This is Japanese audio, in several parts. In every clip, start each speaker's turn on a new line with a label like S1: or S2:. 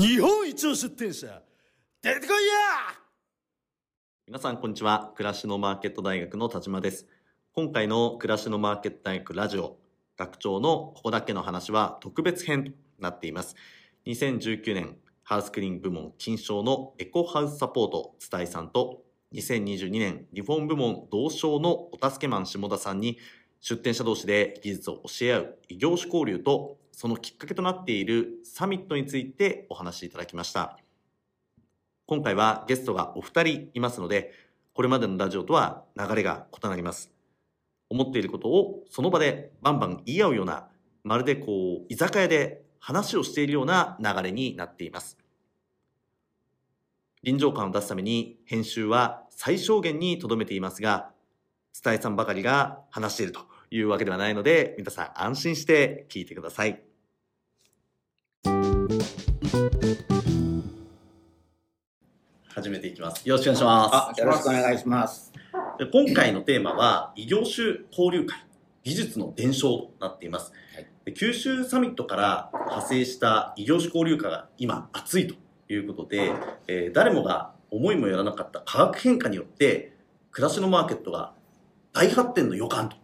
S1: 日本一の出店者出てこいや！
S2: 皆さんこんにちは。暮らしのマーケット大学の田島です。今回の暮らしのマーケット大学ラジオ学長のここだけの話は特別編となっています。2019年ハウスクリーニング部門金賞のエコハウスサポート伝えさんと2022年リフォーム部門同賞のお助けマン下田さんに出展者同士で技術を教え合う異業種交流とそのきっかけとなっているサミットについてお話しいただきました。今回はゲストがお二人いますのでこれまでのラジオとは流れが異なります。思っていることをその場でバンバン言い合うようなまるでこう居酒屋で話をしているような流れになっています。臨場感を出すために編集は最小限にとどめていますが伝えさんばかりが話しているというわけではないので皆さん安心して聞いてください。始めていきます。よろしくお願いします。
S3: よろしくお願いします。
S2: で今回のテーマは異業種交流会。技術の伝承となっています、
S3: はい。
S2: で九州サミットから派生した異業種交流会が今熱いということで、えー誰もが思いもよらなかった価格変化によって暮らしのマーケットが大発展の予感と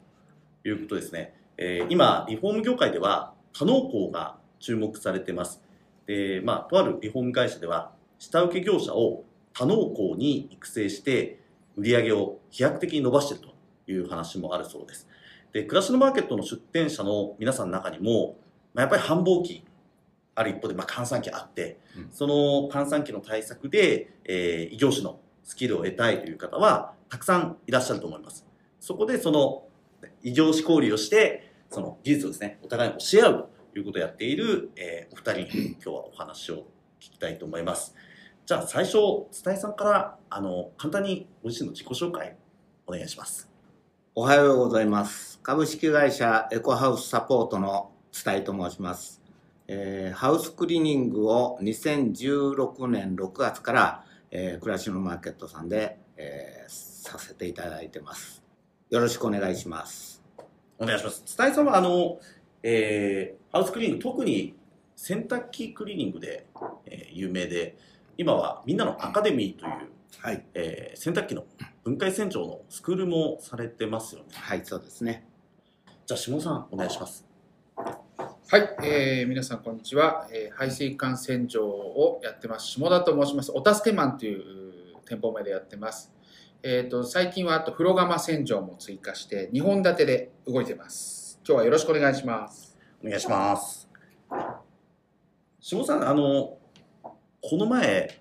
S2: いうことですね、えー今リフォーム業界では多能工が注目されてます。でまあとあるリフォーム会社では下請け業者を多能工に育成して売り上げを飛躍的に伸ばしているという話もあるそうです。で、暮らしのマーケットの出店者の皆さんの中にも、まあ、やっぱり繁忙期、ある一方で、まあ、閑散期あって、
S3: うん
S2: その閑散期の対策で、えー異業種のスキルを得たいという方は、たくさんいらっしゃると思います。そこで、その、異業種交流をして、その技術をですね、お互いに教え合うということをやっている、えーお二人に今日はお話を聞きたいと思います。じゃあ最初、伝えさんから、あの、簡単にご自身の自己紹介、お願いします。
S3: おはようございます。株式会社エコハウスサポートの伝えと申します。えーハウスクリーニングを2016年6月から、えー暮らしのマーケットさんで、えーさせていただいてます。よろしくお願いします。
S2: お願いします。伝えさんは、あの、えーハウスクリーニング、特に洗濯機クリーニングで、えー有名で、今はみんなのアカデミーという、
S3: はい。
S2: えー洗濯機の分解洗浄のスクールもされてますよね。
S3: はい、そうですね。
S2: じゃあ、下さん、お願いします。
S4: はい、えー皆さんこんにちは、えー排水管洗浄をやってます下田と申しますお助けマンという店舗名でやってますえっ、と最近はあと風呂釜洗浄も追加して2本立てで動いてます今日はよろしくお願いします
S2: お願いします。下さん、あの、この前、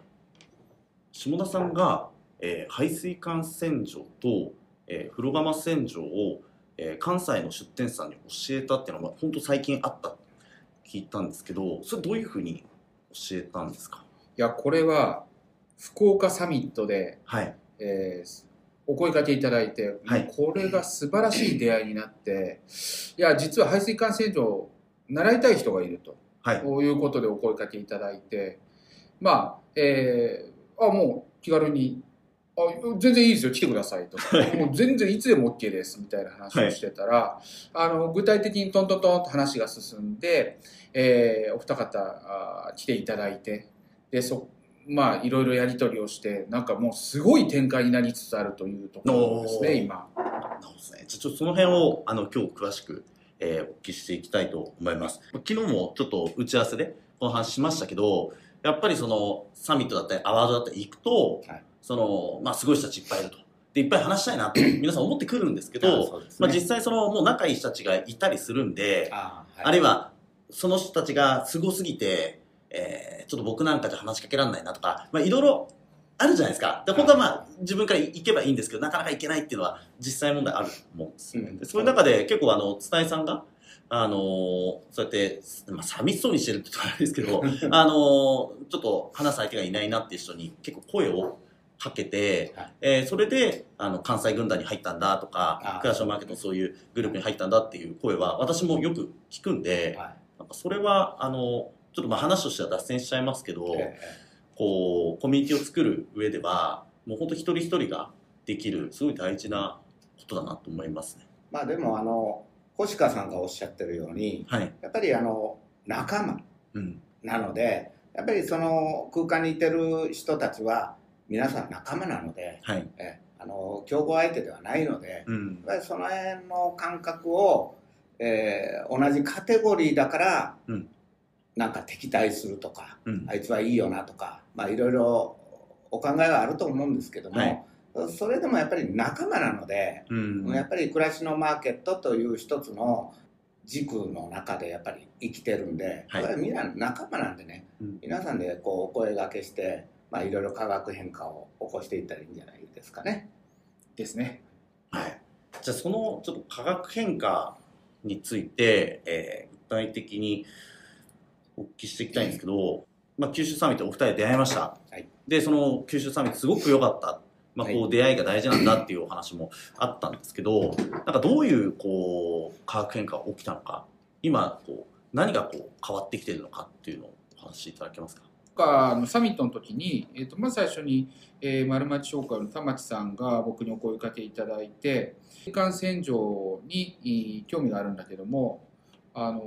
S2: 下田さんが、えー排水管洗浄と、えー風呂釜洗浄を、えー関西の出店者さんに教えたっていうのは、本当最近あった聞いたんですけど、それどういうふうに教えたんですか？
S4: いやこれは福岡サミットで、
S2: はい。
S4: えーお声掛けいただいて、
S2: はい
S4: これが素晴らしい出会いになっていや実は排水管洗浄を習いたい人がいると
S2: はい。
S4: こういうことでお声かけいただいて、まあ、えーあ、もう気軽に、あ、全然いいですよ、来てくださいと。もう全然いつでも OK です、みたいな話をしてたら、あの、具体的にトントントンと話が進んで、えーお二方あ来ていただいて、で、そ、まあ、いろいろやり取りをして、なんかもうすごい展開になりつつあるというところですね、今。
S2: なるほどですね。ちょっとその辺をあの今日詳しく、えーお聞きしていきたいと思います。昨日もちょっと打ち合わせでこの話しましたけど、やっぱりそのサミットだったりアワードだったり行くと、
S3: はい
S2: そのまあすごい人たちいっぱいいると。でいっぱい話したいなって 皆さん思ってくるんですけど、
S3: ね
S2: まあ実際そのもう仲いい人たちがいたりするんで、
S3: あー
S2: あるいはその人たちがすごすぎて、えーちょっと僕なんかじゃ話しかけられないなとか、まあいろいろあるじゃないですか。で、本当はまあ自分から行けばいいんですけど、なかなか行けないっていうのは実際問題あると思うんですよね。
S3: うん
S2: でそういう中で結構あの、伝えさんが、あのーそうやって、まあ寂しそうにしてるって言ったらあれですけど、あのーちょっと話す相手がいないなっていう人に結構声をかけて、
S3: はい。
S2: えーそれであの関西軍団に入ったんだとかクラッシュマーケットのそういうグループに入ったんだっていう声は私もよく聞くんで、
S3: はい。
S2: なんかそれはあのちょっとまあ話としては脱線しちゃいますけど、
S3: え。
S2: こうコミュニティを作る上ではもう本当一人一人ができるすごい大事なことだなと思いますね。
S3: まあでもあの星川さんがおっしゃってるように
S2: はい。
S3: やっぱりあの仲間
S2: うん。
S3: なのでやっぱりその空間にいてる人たちは皆さん仲間なので、
S2: はい。
S3: えあの競合相手ではないので、
S2: うん
S3: やっ。ぱりその辺の感覚を、えー同じカテゴリーだから、
S2: うん
S3: なんか敵対するとか、
S2: うん
S3: あいつはいいよなとか、まあ、いろいろお考えはあると思うんですけども、
S2: はい
S3: それでもやっぱり仲間なので、
S2: うん。
S3: やっぱり暮らしのマーケットという一つの軸の中でやっぱり生きてるんで、
S2: はい
S3: みんな仲間なんでね、
S2: うん
S3: 皆さんでこうお声掛けして、まあ、いろいろ化学変化を起こしていったらいいんじゃないですかね。
S4: ですね。
S2: はい。じゃあそのちょっと化学変化について、えー具体的にお聞きしていきたいんですけど、まあ、九州サミットお二人で出会いました。
S3: はい
S2: で、その九州サミットすごく良かった。まあ、こ
S3: は
S2: う出会いが大事なんだっていうお話もあったんですけど、なんかどういうこう化学変化が起きたのか、今こう何がこう変わってきてるのかっていうのをお話しいただけますか？
S4: かあのサミットの時に、えー、とまず最初に、えー、丸町商会の田町さんが僕にお声かけいただいて感染状にい興味があるんだけどもあの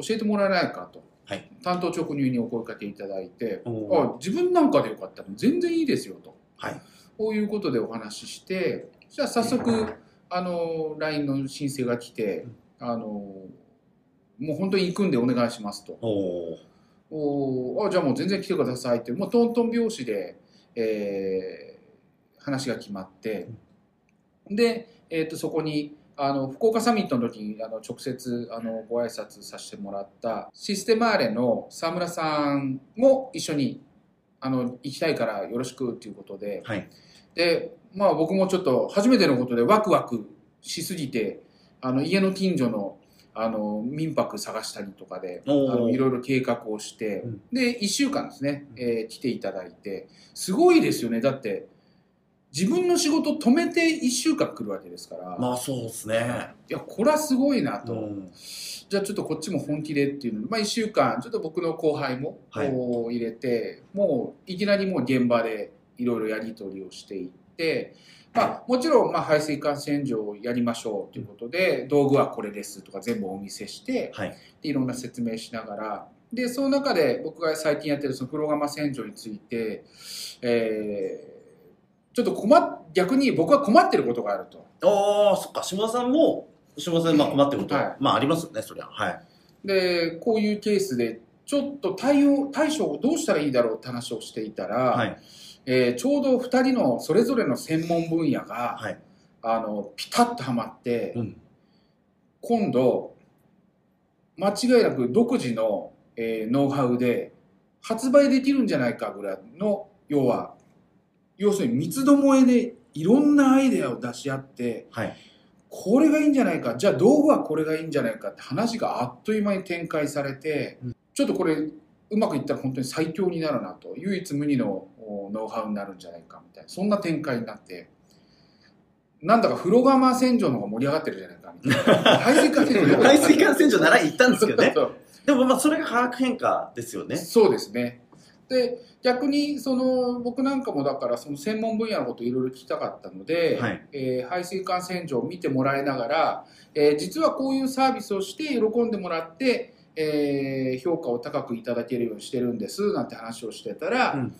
S4: 教えてもらえないかと、
S2: はい。
S4: 担当直入にお声かけいただいて
S2: お
S4: あ自分なんかでよかったら全然いいですよと、
S2: はい
S4: こういうことでお話ししてじゃあ早速あの LINE の申請が来てあのもう本当に行くんでお願いしますと。
S2: お
S4: あじゃあもう全然来てくださいってもうトントン拍子で、えー話が決まってで、えー、とそこにあの福岡サミットの時にあの直接あのご挨拶させてもらったシステマーレの沢村さんも一緒にあの行きたいからよろしくっていうことで。
S2: はい。
S4: で、まあ、僕もちょっと初めてのことでワクワクしすぎてあの家の近所のあの民泊探したりとかであのいろいろ計画をして、
S2: うん。
S4: で1週間ですね、えー来ていただいて。すごいですよね。だって自分の仕事止めて1週間来るわけですから、
S2: まあそうですね。
S4: いやこれはすごいなと、
S2: うん。
S4: じゃあちょっとこっちも本気でっていうの。で、まあ、1週間ちょっと僕の後輩も
S2: はい。
S4: こう入れて、もういきなりもう現場でいろいろやり取りをしていって、まあ、もちろんまあ排水管洗浄をやりましょうということで道具はこれですとか全部お見せして
S2: はい。
S4: でいろんな説明しながら。でその中で僕が最近やってるその風呂釜洗浄について、えーちょっと困っ逆に僕は困ってることがあると。
S2: ああ、そっか、下田さんも、下田さんでまあ困ってること、
S4: はい
S2: まあありますよね、そりゃ。はい。
S4: でこういうケースでちょっと対応対処をどうしたらいいだろうって話をしていたら、
S2: はい。
S4: えーちょうど2人のそれぞれの専門分野が、
S2: はい。
S4: あのピタッとはまって、
S2: うん。
S4: 今度間違いなく独自の、えーノウハウで発売できるんじゃないかぐらいの要は要するに三つどもえでいろんなアイデアを出し合って
S2: はい。
S4: これがいいんじゃないかじゃあ道具はこれがいいんじゃないかって話があっという間に展開されて、
S2: うん
S4: ちょっとこれうまくいったら本当に最強になるなと唯一無二のおノウハウになるんじゃないかみたいなそんな展開になってなんだか風呂釜洗浄の方が盛り上がってるじゃないかみたいな 排水管洗浄
S2: 排水管洗浄習いに行ったんですけどね。でもまあそれが化学変化ですよね。
S4: そうですね。で逆にその僕なんかもだからその専門分野のことをいろいろ聞きたかったので、
S2: はい
S4: えー排水管洗浄を見てもらいながら、えー実はこういうサービスをして喜んでもらって、えー評価を高くいただけるようにしてるんですなんて話をしてたら、
S2: うん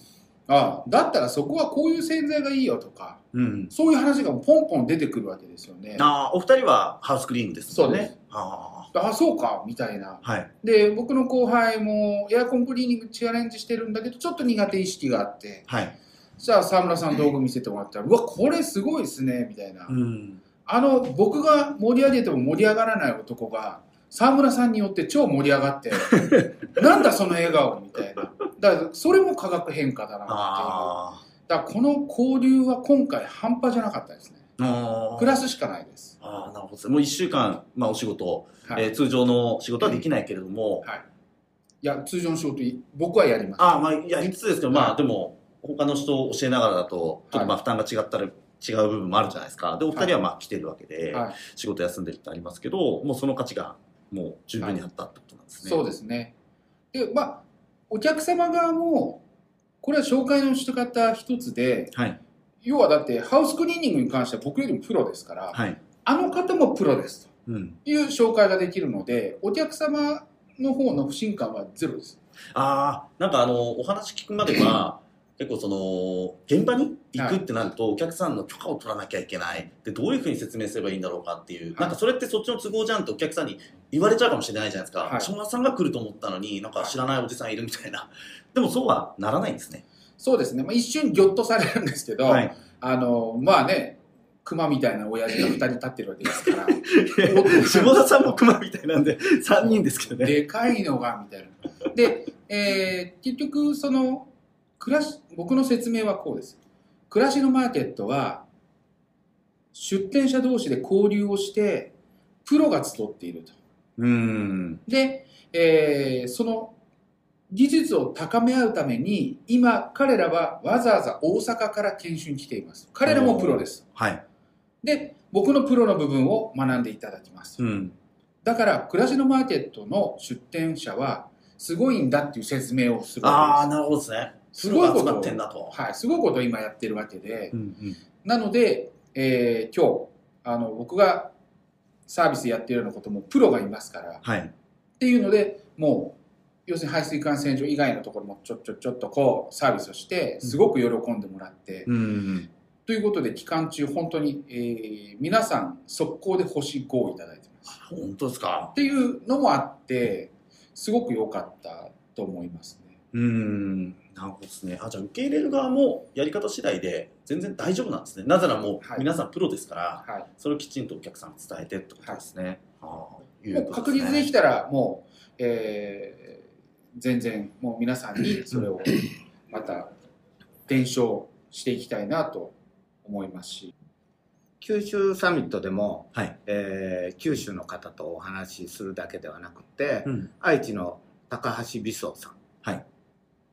S4: あだったらそこはこういう洗剤がいいよとか
S2: うん。
S4: そういう話がポンポン出てくるわけですよね。
S2: ああ、お二人はハウスクリーニングですもんね。
S4: そうです
S2: あ
S4: あそうかみたいな。
S2: あ。はい。
S4: で僕の後輩もエアコンクリーニングチャレンジしてるんだけどちょっと苦手意識があって
S2: はい。
S4: じゃあ沢村さん道具見せてもらったら「うわこれすごいですね」みたいな、
S2: うん。
S4: あの僕が盛り上げても盛り上がらない男が沢村さんによって超盛り上がって なんだその笑顔みたいなだからそれも化学変化だなっていう
S2: あ
S4: だからこの交流は今回半端じゃなかったですね
S2: あ。あ
S4: プラスしかないです、
S2: ああ、なるほど。もう一週間、まあお仕事、
S4: はい。
S2: えー通常の仕事はできないけれども、
S4: い。や通常の仕事僕はやります。
S2: ああ、まあ、いや、いつ？ですけど、まあ、
S4: はい。
S2: でも、他の人を教えながらだと、ちょっとまあ、負担が違ったら、違う部分もあるじゃないですか。で、お二人はまあ、来てるわけで、
S4: はい。
S2: 仕事休んでるってありますけど、もうその価値が、もう十分にあったってことなんですね。
S4: そうですね。で、まあ、お客様側も、これは紹介の仕方一つで、
S2: はい。
S4: 要はだって、ハウスクリーニングに関しては僕よりもプロですから、
S2: はい。
S4: あの方もプロです
S2: うん。
S4: という紹介ができるので、お客様の方の不信感はゼロです。
S2: ああ、なんかあの、お話聞くまでは、結構その、現場に行くってなると、お客さんの許可を取らなきゃいけない。で、どういうふうに説明すればいいんだろうかっていう。なんかそれってそっちの都合じゃんってお客さんに言われちゃうかもしれないじゃないですか。
S4: はい
S2: 昭和さんが来ると思ったのに、なんか知らないおじさんいるみたいな。でもそうはならないんですね。
S4: そうですね、まあ、一瞬ぎょっとされるんですけど、
S2: はい。
S4: あのまあね熊みたいな親父が2人立ってるわけですから
S2: 下田さんも熊みたいなんで、3人ですけどね。
S4: でかいのがみたいなで、えー結局その暮らし僕の説明はこうです暮らしのマーケットは出店者同士で交流をしてプロが集っていると
S2: うーん。
S4: で、えーその技術を高め合うために今彼らはわざわざ大阪から研修に来ています彼らもプロです
S2: はい。
S4: で僕のプロの部分を学んでいただきます
S2: うん。
S4: だから暮らしのマーケットの出店者はすごいんだっていう説明をする
S2: ああ、なるほどですね。
S4: すごいこと
S2: ってんだと。
S4: す、はい、すごいことを今やってるわけで
S2: うんうん。
S4: なので、えー今日あの僕がサービスやってるようなこともプロがいますから
S2: はい。
S4: っていうのでもう要するに排水管洗浄以外のところもちょっちょちょっとこうサービスをしてすごく喜んでもらって、
S2: うん。うん。
S4: ということで期間中本当に、えー皆さん速攻で星5をいただいてます。
S2: 本当ですか？
S4: っていうのもあってすごく良かったと思いますね。
S2: うーん、なるほどですね。あ、じゃあ受け入れる側もやり方次第で全然大丈夫なんですね。なぜならもう
S4: はい。
S2: 皆さんプロですから、
S4: はい。
S2: それをきちんとお客さんに伝えてってことですね。ああ、いう
S4: もう
S2: ことですね。
S4: 確実できたらもう、えー全然もう皆さんにそれをまた伝承していきたいなと思いますし
S3: 九州サミットでも、
S2: はい。
S3: えー九州の方とお話しするだけではなくて、
S2: うん。
S3: 愛知の高橋美壮さん、
S2: はい。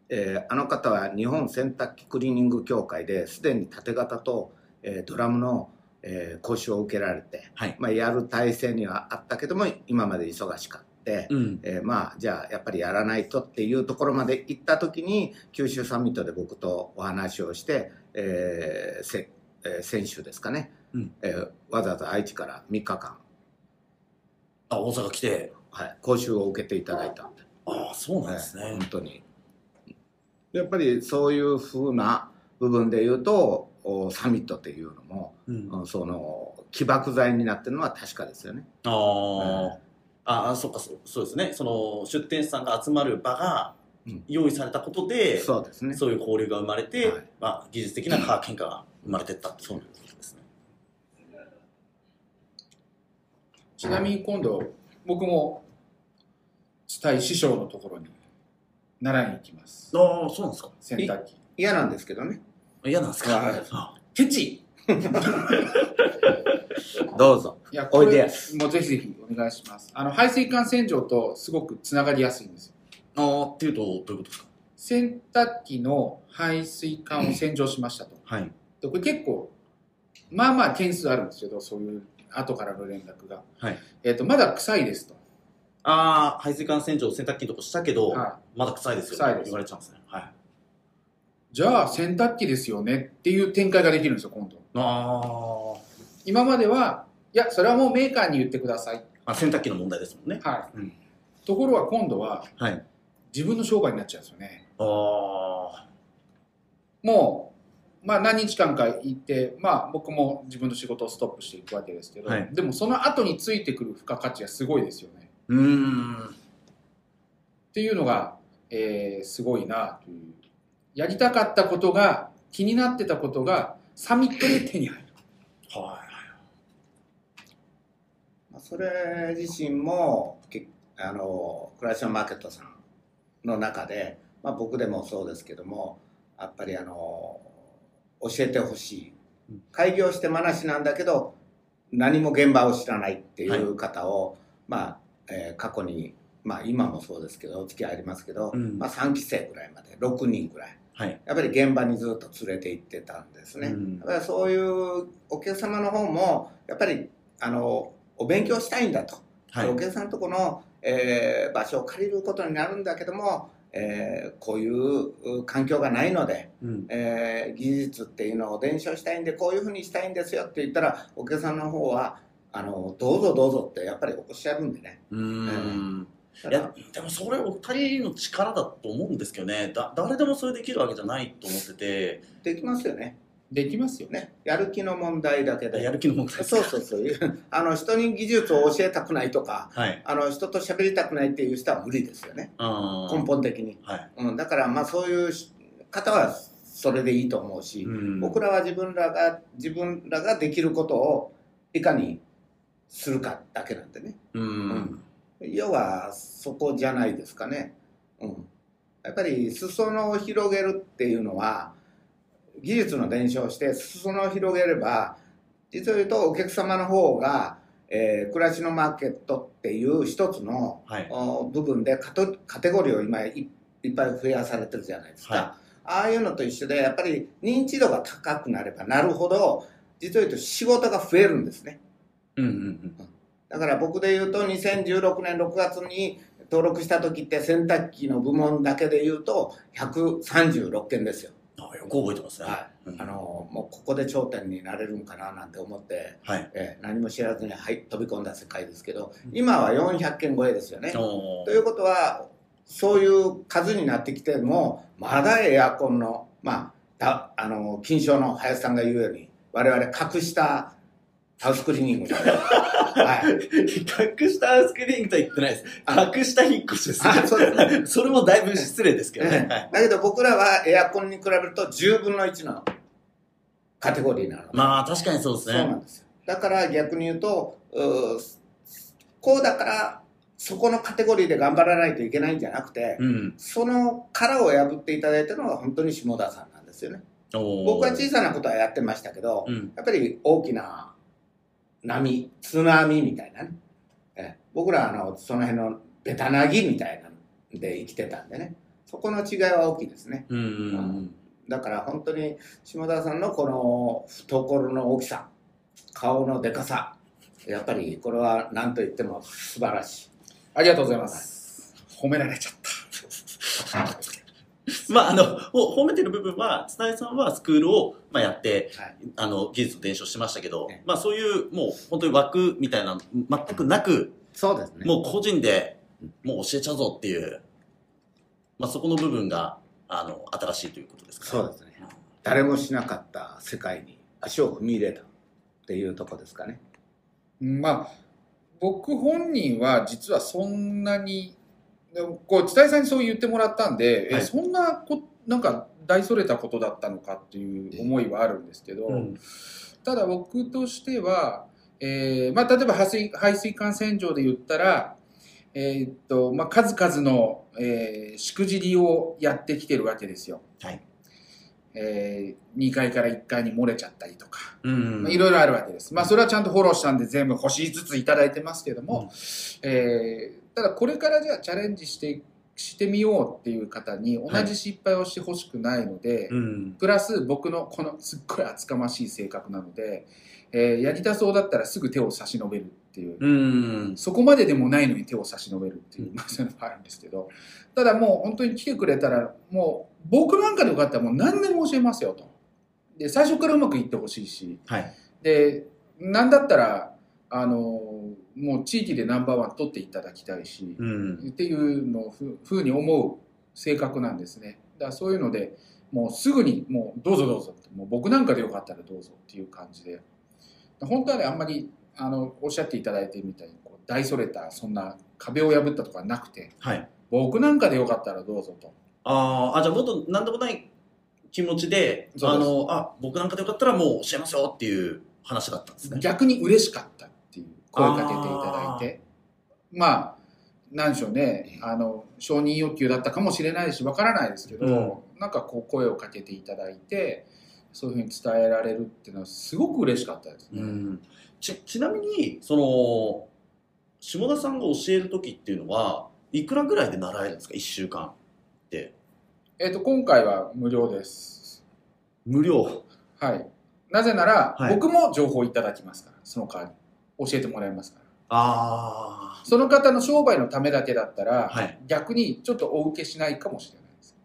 S3: えーあの方は日本洗濯機クリーニング協会ですでに縦型と、えードラムの、えー講習を受けられて、
S2: はい。
S3: まあ、やる体制にはあったけども今まで忙しかった。
S2: うん。
S3: えーまあじゃあやっぱりやらないとっていうところまで行った時に九州サミットで僕とお話をして、えーせえー先週ですかね、
S2: うん。
S3: えーわざわざ愛知から3日間、
S2: あ、大阪来て、
S3: はい、講習を受けていただいた。んで、
S2: ああ、そうなんですね。
S3: 本当に。やっぱりそういうふうな部分で言うとおサミットっていうのも、
S2: うん、
S3: その起爆剤になってるのは確かですよね。
S2: あ、ああ、そっかそう、そうですね。その出店者さんが集まる場が
S3: うん
S2: 用意されたことで、
S3: そうですね。
S2: そういう交流が生まれて、
S3: はい
S2: まあ、技術的なカー喧嘩が生まれてったっていうことですね。
S4: ちなみに今度僕も伝え師匠のところに習いに行きます
S2: ああ、そうなんですか。
S4: 洗濯機
S3: 嫌なんですけどね。
S2: 嫌なんですか？
S4: ケチ
S3: どうぞ。
S4: いや
S3: おいでや
S4: これもうぜひぜひお願いします。あの排水管洗浄とすごくつながりやすいんですよ。
S2: あーっていうと、どういうことですか？
S4: 洗濯機の排水管を洗浄しましたと。
S2: はい。
S4: でこれ結構まあまあ件数あるんですけどそういう後からの連絡が、
S2: はい。
S4: えっとまだ臭いですと、
S2: ああ、排水管洗浄、洗濯機のとこしたけど、
S4: は
S2: まだ臭いですよ、
S4: 臭いです。
S2: 言われちゃうんですね。はい。
S4: い、じゃあ洗濯機ですよねっていう展開ができるんですよ今度
S2: あ
S4: 今まではいやそれはもうメーカーに言ってください、
S2: あ、洗濯機の問題ですもんね。
S4: はい。
S2: うん。
S4: ところが今度は
S2: はい。
S4: 自分の商売になっちゃうんですよね。
S2: ああ、
S4: もう、まあ、何日間か行って、まあ、僕も自分の仕事をストップしていくわけですけど、
S2: はい。
S4: でもその後についてくる付加価値がすごいですよね。
S2: うーん。
S4: っていうのが、えーすごいなという。やりたかったことが気になってたことがサミットで手に入る。
S2: は
S3: まあそれ自身もけあのクラッシュマーケットさんの中で、まあ、僕でもそうですけどもやっぱりあの教えてほしい。
S2: うん
S3: 開業して話なんだけど何も現場を知らないっていう方を、まあ、えー過去に、まあ、今もそうですけどお付き合いありますけど、
S2: うん。
S3: まあ、3期生ぐらいまで6人ぐらい
S2: い。はい。
S3: やっぱり現場にずっと連れて行ってたんですね。
S2: うん
S3: やっぱりそういうお客様の方もやっぱりあのお勉強したいんだと、
S2: はい
S3: お。客さんのとこの、えー場所を借りることになるんだけども、えーこういうう環境がないので、
S2: うん。
S3: えー技術っていうのを伝承したいんでこういうふうにしたいんですよって言ったらお客さんの方はあのどうぞどうぞってやっぱりおっしゃるんでね
S2: うーん。
S3: ただ
S2: いやでもそれお二人の力だと思うんですけどね。だ誰でもそれできるわけじゃないと思ってて。
S3: できますよね。
S4: できますよ。ね。
S3: ねやる気の問題だけで。
S2: やる気の問題。です
S3: そうそうそう。あの人に技術を教えたくないとか
S2: はい。
S3: あの人と喋りたくないっていう人は無理ですよね。根本的に、
S2: はい。
S3: うん、だからまあそういう方はそれでいいと思うし、
S2: うん。
S3: 僕らは自分らが自分らができることをいかにするかだけなんでね。
S2: うん
S3: 要はそこじゃないですかね、うん、やっぱり裾野を広げるっていうのは技術の伝承をして裾野を広げれば実を言うとお客様の方が、えー暮らしのマーケットっていう一つの
S2: はい。
S3: お部分でカテゴリーを今いいっぱい増やされてるじゃないですか、
S2: は
S3: ああいうのと一緒でやっぱり認知度が高くなればなるほど実を言うと仕事が増えるんですね。
S2: うんうん
S3: だから僕で言うと2016年6月に登録した時って洗濯機の部門だけで言うと136件ですよ、
S2: あよく覚えてますね。
S3: はい。
S2: うん。
S3: あのもうここで頂点になれるんかななんて思って、
S2: はい。
S3: えー何も知らずに、はい、飛び込んだ世界ですけど今は400件超えですよね、ということはそういう数になってきてもまだエアコンのまあだあの金賞の林さんが言うように我々隠したハウスクリーニングじゃない、はい、
S2: 隠したハウスクリーニングとは言ってないです。
S3: あ。
S2: 隠した引っ越しです。
S3: あそうですね。
S2: それもだいぶ失礼ですけどね、はい
S3: だけど僕らはエアコンに比べると10分の1のカテゴリーなの。で、
S2: まあ確かにそうです
S3: そうな
S2: ね
S3: んですよ。だから逆に言うとうーこうだからそこのカテゴリーで頑張らないといけないんじゃなくて、
S2: うん。
S3: その殻を破っていただいたのが本当に下田さんなんですよね。僕
S2: 僕
S3: は小さなことはやってましたけど、
S2: うん。
S3: やっぱり大きな波津波みたいなね。え僕らはあのその辺のベタなぎみたいなんで生きてたんでね。そこの違いは大きいですね。
S2: うんうん
S3: だから本当に下田さんのこの懐の大きさ顔のでかさやっぱりこれは何と言っても素晴らしい。
S4: ありがとうございます。褒められちゃった。
S2: まああのほ褒めてる部分は伝えさんはスクールを、まあ、やって
S3: はい。
S2: あの技術を伝承してましたけど
S3: ええ、
S2: まあ、そういうもう本当に枠みたいな全くなく
S3: そうですね。
S2: もう個人でもう教えちゃうぞっていう、まあ、そこの部分があの新しいということですか
S3: そうですね。誰もしなかった世界に足を踏み入れたっていうとこですかね。
S4: まあ、僕本人は実はそんなに、でもこう、伝えさんにそう言ってもらったんで、
S2: はい。
S4: え、そんなこ、なんか大それたことだったのかっていう思いはあるんですけど、
S2: うん。
S4: ただ僕としては、えーまあ、例えば排水排水管洗浄で言ったら、えーっとまあ、数々の、えーしくじりをやってきてるわけですよ。
S2: はい。
S4: えー2階から1階に漏れちゃったりとか、いろいろあるわけです。まあ、それはちゃんとフォローしたんで全部星ずついただいてますけども、えーただこれからじゃあチャレンジしてしてみようっていう方に同じ失敗をしてほしくないので、
S2: うん。
S4: プラス僕のこのすっごい厚かましい性格なので、えーやりたそうだったらすぐ手を差し伸べるっていう、
S2: うん。
S4: そこまででもないのに手を差し伸べるっていう、まあそういうのもあるんですけど、ただもう本当に来てくれたら、もう僕なんかでよかったらもう何でも教えますよと。で、最初からうまくいってほしいし、
S2: はい。
S4: で、なんだったら、あの、もう地域でナンバーワン取っていただきたいし、
S2: うん。
S4: っていうのをふふうに思う性格なんですね。だからそういうので、もうすぐに、もうどうぞどうぞって、もう僕なんかでよかったらどうぞっていう感じで、本当はね、あんまり、あの、おっしゃっていただいてるみたいに、こう大それた、そんな壁を破ったとかはなくて、
S2: はい。
S4: 僕なんかでよかったらどうぞと。
S2: あーあじゃあもっと何でもない気持ちであのあ僕なんかでよかったらもう教えますよっていう話だったんですね。
S4: 逆に嬉しかった声かけていただいて。まあなんでしょうね。あの承認欲求だったかもしれないしわからないですけど、なんかこう声をかけていただいてそういうふうに伝えられるっていうのはすごく嬉しかったですね。
S2: うん。ちちなみにその下田さんが教える時っていうのはいくらぐらいで習えるんですか？1週間って。
S4: えっ、と今回は無料です。
S2: 無料。
S4: はい。なぜなら、
S2: はい。
S4: 僕も情報いただきますからその代わり教えてもらいますか？ら。
S2: あ
S4: その方の商売のためだけだったら、
S2: はい
S4: 逆にちょっとお受けしないかもしれないです。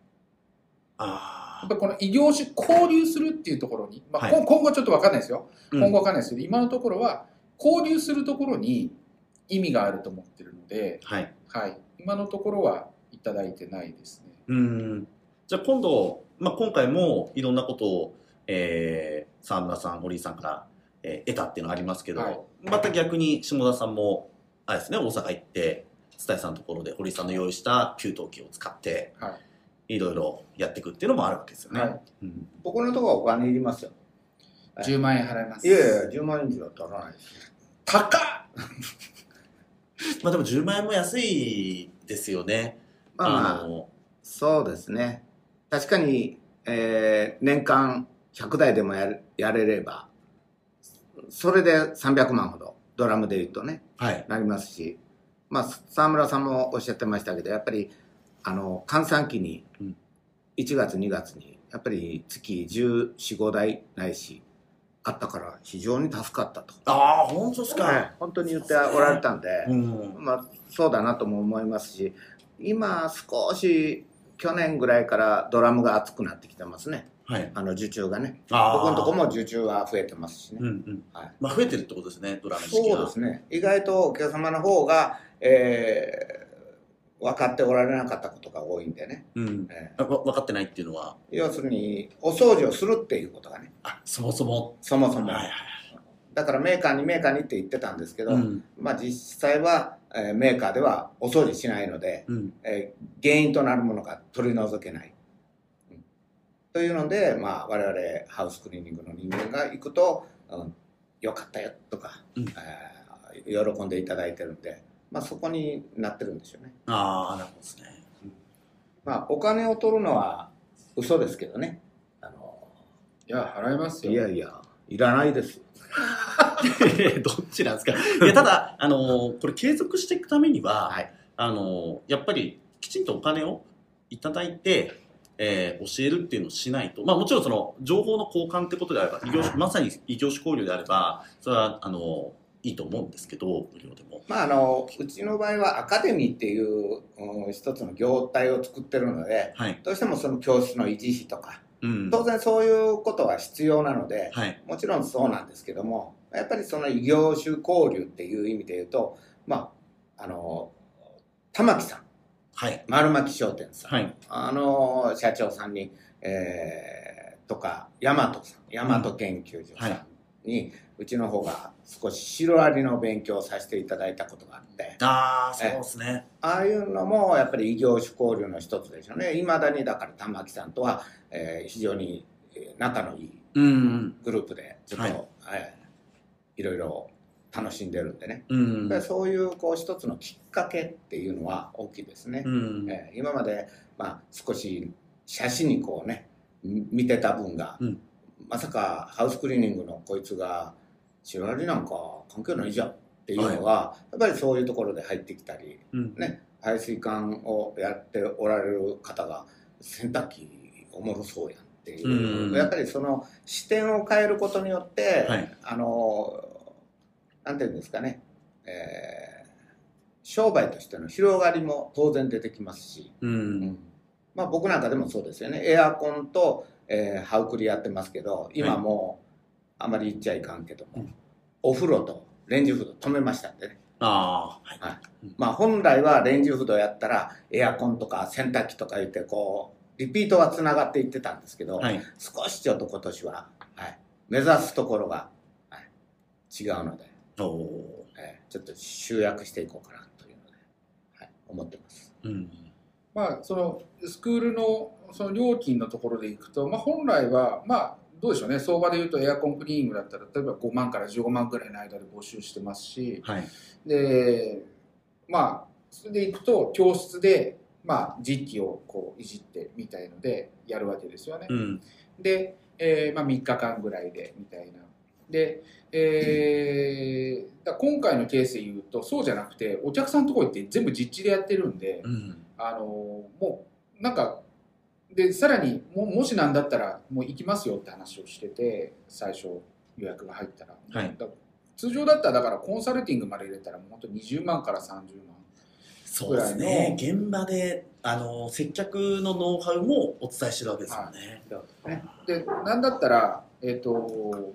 S2: あ
S4: やっぱりこの異業種交流するっていうところに、まあ、
S2: はい
S4: 今今後ちょっと分かんないですよ、
S2: うん
S4: 今後分かんないですけど今のところは交流するところに意味があると思ってるので、
S2: はい。
S4: はい、今のところはいただいてないですね。
S2: うん。じゃあ今度、まあ、今回もいろんなことを、えー、沢村さん、堀井さんから、えー得たっていうのがありますけど、
S4: はい
S2: また逆に下田さんも、あれですね、大阪行って、蔦井さんのところで堀井さんの用意した給湯器を使って、
S4: はい
S2: ろいろやっていくっていうのもあるわけですよね。
S4: はい
S2: うん
S3: 僕のところはお金いりますよ。はい
S4: 10万円払います。
S3: いやいや、10万円以上は取らないです。
S4: 高っ
S2: まあでも10万円も安いですよね。
S3: まあまあ、
S2: の
S3: そうですね。確かに、えー年間100台でもやれやれれば、それで300万ほど、ドラムで言うとね、
S2: はい。
S3: なりますし、まあ、沢村さんもおっしゃってましたけど、やっぱり、あの、閑散期に
S2: うん、
S3: 1月、2月に、やっぱり月14、5台ないし、あったから非常に助かったと。
S2: ああ、本当ですか。
S3: はい本当に言っておられたんで、
S2: うん。
S3: まあ、そうだなとも思いますし、今少し去年ぐらいからドラムが熱くなってきてますね。
S2: はい。
S3: あの受注がね。
S2: あ
S3: 僕のとこ
S2: も。
S3: も受注は増えてますしね。
S2: うんうん。
S3: はい
S2: まあ増えてるってことですね、ドラム式が。
S3: そうですね。意外とお客様の方が、えー分かっておられなかったことが多いんでね。
S2: うん。
S3: え
S2: あわ分かってないっていうのは、
S3: ー要するに、お掃除をするっていうことがね、
S2: あ、そもそも。
S3: そもそも。
S2: はいはい
S3: だからメーカーにメーカーにって言ってたんですけど、
S2: はい。うん。
S3: まあ実際は、えーメーカーではお掃除しないので、
S2: うん。
S3: えー原因となるものが取り除けない。うんというので、まあ、我々ハウスクリーニングの人間が行くと、うん、よかったよとか、
S2: うん
S3: えー喜んでいただいてるんで、まあ、そこになってるんでしょうね。
S2: ああ、なるほどですね。
S3: まあ、お金を取るのは嘘ですけどね。あの
S4: いや、払いますよ。
S3: いやいや、いらないです。
S2: どっちなんですか？いや、ただ、あのこれ継続していくためには、
S3: はい
S2: あのやっぱりきちんとお金をいただいて、えー教えるっていうのをしないと、まあもちろんその情報の交換ってことであれば、異業種まさに異業種交流であれば、それは、あのいいと思うんですけど、無料でも。
S3: まあ、あのうちの場合はアカデミーっていう、うん一つの業態を作ってるので
S2: はい。
S3: どうしてもその教室の維持費とか
S2: うん。
S3: 当然そういうことは必要なので、
S2: はい。
S3: もちろんそうなんですけどもやっぱりその異業種交流っていう意味で言うとまああの玉木さん
S2: はい。
S3: 丸巻商店さん、
S2: はい。
S3: あの社長さんに、えーとか大和さん大和研究所さんに、うちの方が少しシロアリの勉強をさせていただいたことがあって
S2: ああ、そうですね。
S3: ああいうのもやっぱり異業種交流の一つでしょうねいまだにだから玉木さんとは、えー非常にえー仲のいい
S2: うん。
S3: グループでちょっと、
S2: はい
S3: はいいろいろ楽しんでるんでね、
S2: うん。
S3: でそういうこう一つのきっかけっていうのは大きいですね、
S2: うん。
S3: えー今まで、まあ、少し写真にこうねみ見てた分が、
S2: うん。
S3: まさかハウスクリーニングのこいつがシロアリなんか関係ないじゃんっていうのが、やっぱりそういうところで入ってきたり
S2: うん。
S3: ね排水管をやっておられる方が洗濯機おもろそうやんっていう、
S2: うん。
S3: やっぱりその視点を変えることによって、
S2: はい。
S3: あのなんていうんですかね、えー商売としての広がりも当然出てきますし、
S2: うん。
S3: まあ、僕なんかでもそうですよね。エアコンと、えーハウクリやってますけど今もうあまり言っちゃいかんけども、
S2: うん。
S3: お風呂とレンジフード止めましたんでね。
S2: ああ、はい。
S3: まあ本来はレンジフードやったらエアコンとか洗濯機とか言ってこうリピートはつながっていってたんですけど、
S2: はい。
S3: 少しちょっと今年は、はい、目指すところが、はい、違うので、
S2: おお
S3: えーちょっと集約していこうかなというので、はい、思ってます。
S2: ー。うん。
S4: まあ、そのスクールのその料金のところでいくと、まあ、本来は、まあ、どうでしょうね、相場でいうとエアコンクリーニングだったら、例えば5万から15万ぐらいの間で募集してますし、
S2: はい。
S4: で、まあ、それでいくと、教室で、まあ、実機をこういじってみたいのでやるわけですよね。
S2: うん。
S4: で、えーまあ、3日間ぐらいでみたいな。で、えーだ今回のケースで言うとそうじゃなくてお客さんのところ行って全部実地でやってるんで、
S2: うん。
S4: あのもうなんかでさらにももしなんだったらもう行きますよって話をしてて最初予約が入ったら,、
S2: はい
S4: だ通常だったらだからコンサルティングまで入れたらもう本当20万から30万
S2: そうですね。現場で、あの、接客のノウハウもお伝えしてるわけですよね。
S3: そうですね
S4: でなんだったら、えっと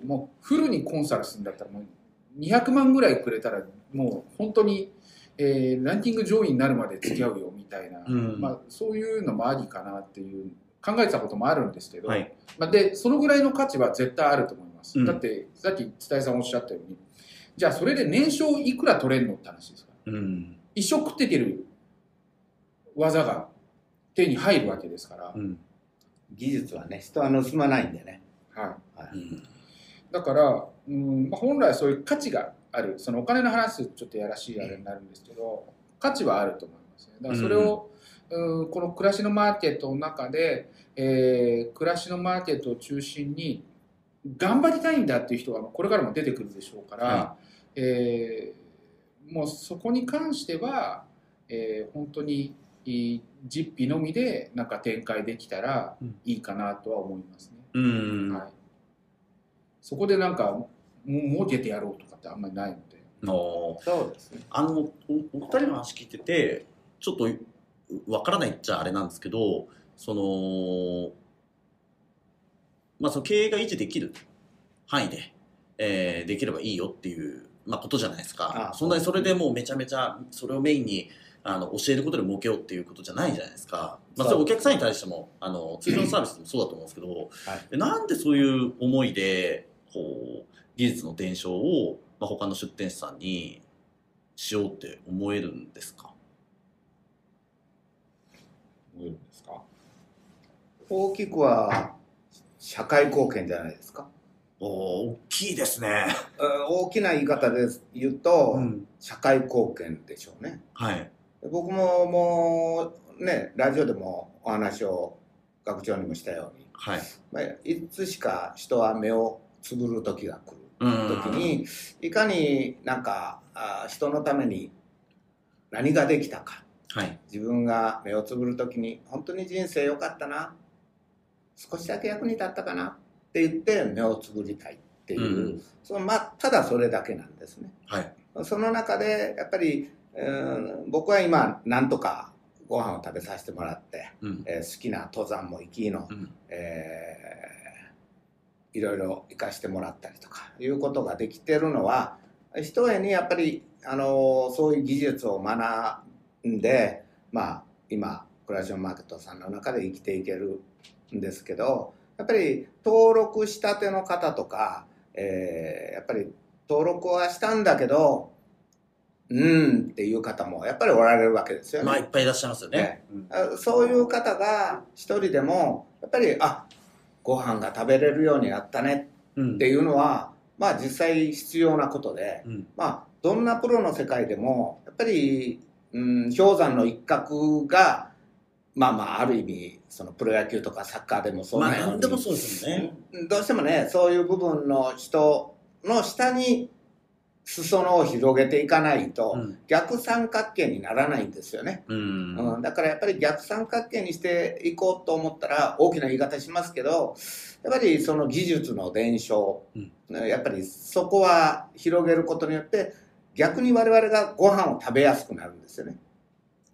S4: もうフルにコンサルするんだったらもう200万ぐらいくれたらもう本当に、えーランキング上位になるまで付き合うよみたいな、
S2: うん
S4: まあ、そういうのもありかなっていう考えてたこともあるんですけど、
S2: はい。
S4: まあ、でそのぐらいの価値は絶対あると思います、
S2: うん
S4: だってさっき伝えさんおっしゃったようにじゃあそれで年商いくら取れるのって話ですから
S2: うん。
S4: 一生食っていける技が手に入るわけですから、
S2: うん。
S3: 技術はね人は盗まないんでね、
S4: はい。だから、うんまあ、本来そういう価値がある。そのお金の話ちょっとやらしいあれになるんですけど価値はあると思いますね。だからそれを、うん、この暮らしのマーケットの中で、えー暮らしのマーケットを中心に頑張りたいんだっていう人がこれからも出てくるでしょうから、
S2: は
S4: えーもうそこに関しては、えー本当にいい実費のみでなんか展開できたらいいかなとは思いますね。
S2: うん。
S4: はい、そこでなんかも儲けてやろうとかってあんまりないので。
S2: の
S3: そうですね。
S2: あのおお二人の話聞いててちょっとわからないっちゃあれなんですけどそのまあその経営が維持できる範囲で、えーできればいいよっていう、まあ、ことじゃないですか。そんなにそれでもうめちゃめちゃそれをメインにあの教えることで儲けようっていうことじゃないじゃないですか、まあ、それお客さんに対してもあの通常のサービスでもそうだと思うんですけど、でなんでそういう思いでこう技術の伝承を、まあ、他の出店者さんにしようって思えるんですか？
S4: どういうんですか？
S3: 大きくは社会貢献じゃないですか。
S2: おー大きいですね。
S3: うん大きな言い方で言うと、
S2: ん、
S3: 社会貢献でしょうね。
S2: はい。
S3: 僕ももうねラジオでもお話を学長にもしたように、
S2: はい。
S3: まあ、いつしか人は目をつぶる時が来る
S2: うん
S3: 時にいかになんかあ人のために何ができたか
S2: はい。
S3: 自分が目をつぶる時に本当に人生良かったな少しだけ役に立ったかなって言って目をつぶりたいっていう、
S2: うん
S3: そのまあ、ただそれだけなんですね。
S2: はい。
S3: その中でやっぱり、うん僕は今なんとかご飯を食べさせてもらって、
S2: うん。
S3: えー好きな登山も行きの、
S2: うん。
S3: えーいろいろ行かしてもらったりとかいうことができてるのはひとえにやっぱり、あのそういう技術を学んで、まあ、今暮らしのマーケットさんの中で生きていけるんですけどやっぱり登録したての方とか、えーやっぱり登録はしたんだけどうんっていう方もやっぱりおられるわけですよね。
S2: まあ、いっぱいいらっしゃいますよね。
S3: あそういう方が一人でもやっぱりあご飯が食べれるようになったね
S2: うん
S3: っていうのはまあ実際必要なことで
S2: うん。
S3: まあどんなプロの世界でもやっぱり、うん、氷山の一角がまあまあある意味そのプロ野球とかサッカーでもそう
S2: まあ、
S3: なように
S2: なんでもそうですよね。
S3: うんどうしてもねそういう部分の人の下に裾野を広げていかないと、
S2: うん。
S3: 逆三角形にならないんですよね。
S2: うん。
S3: うん、だからやっぱり逆三角形にしていこうと思ったら大きな言い方しますけどやっぱりその技術の伝承、やっぱりそこは広げることによって逆に我々がご飯を食べやすくなるんですよね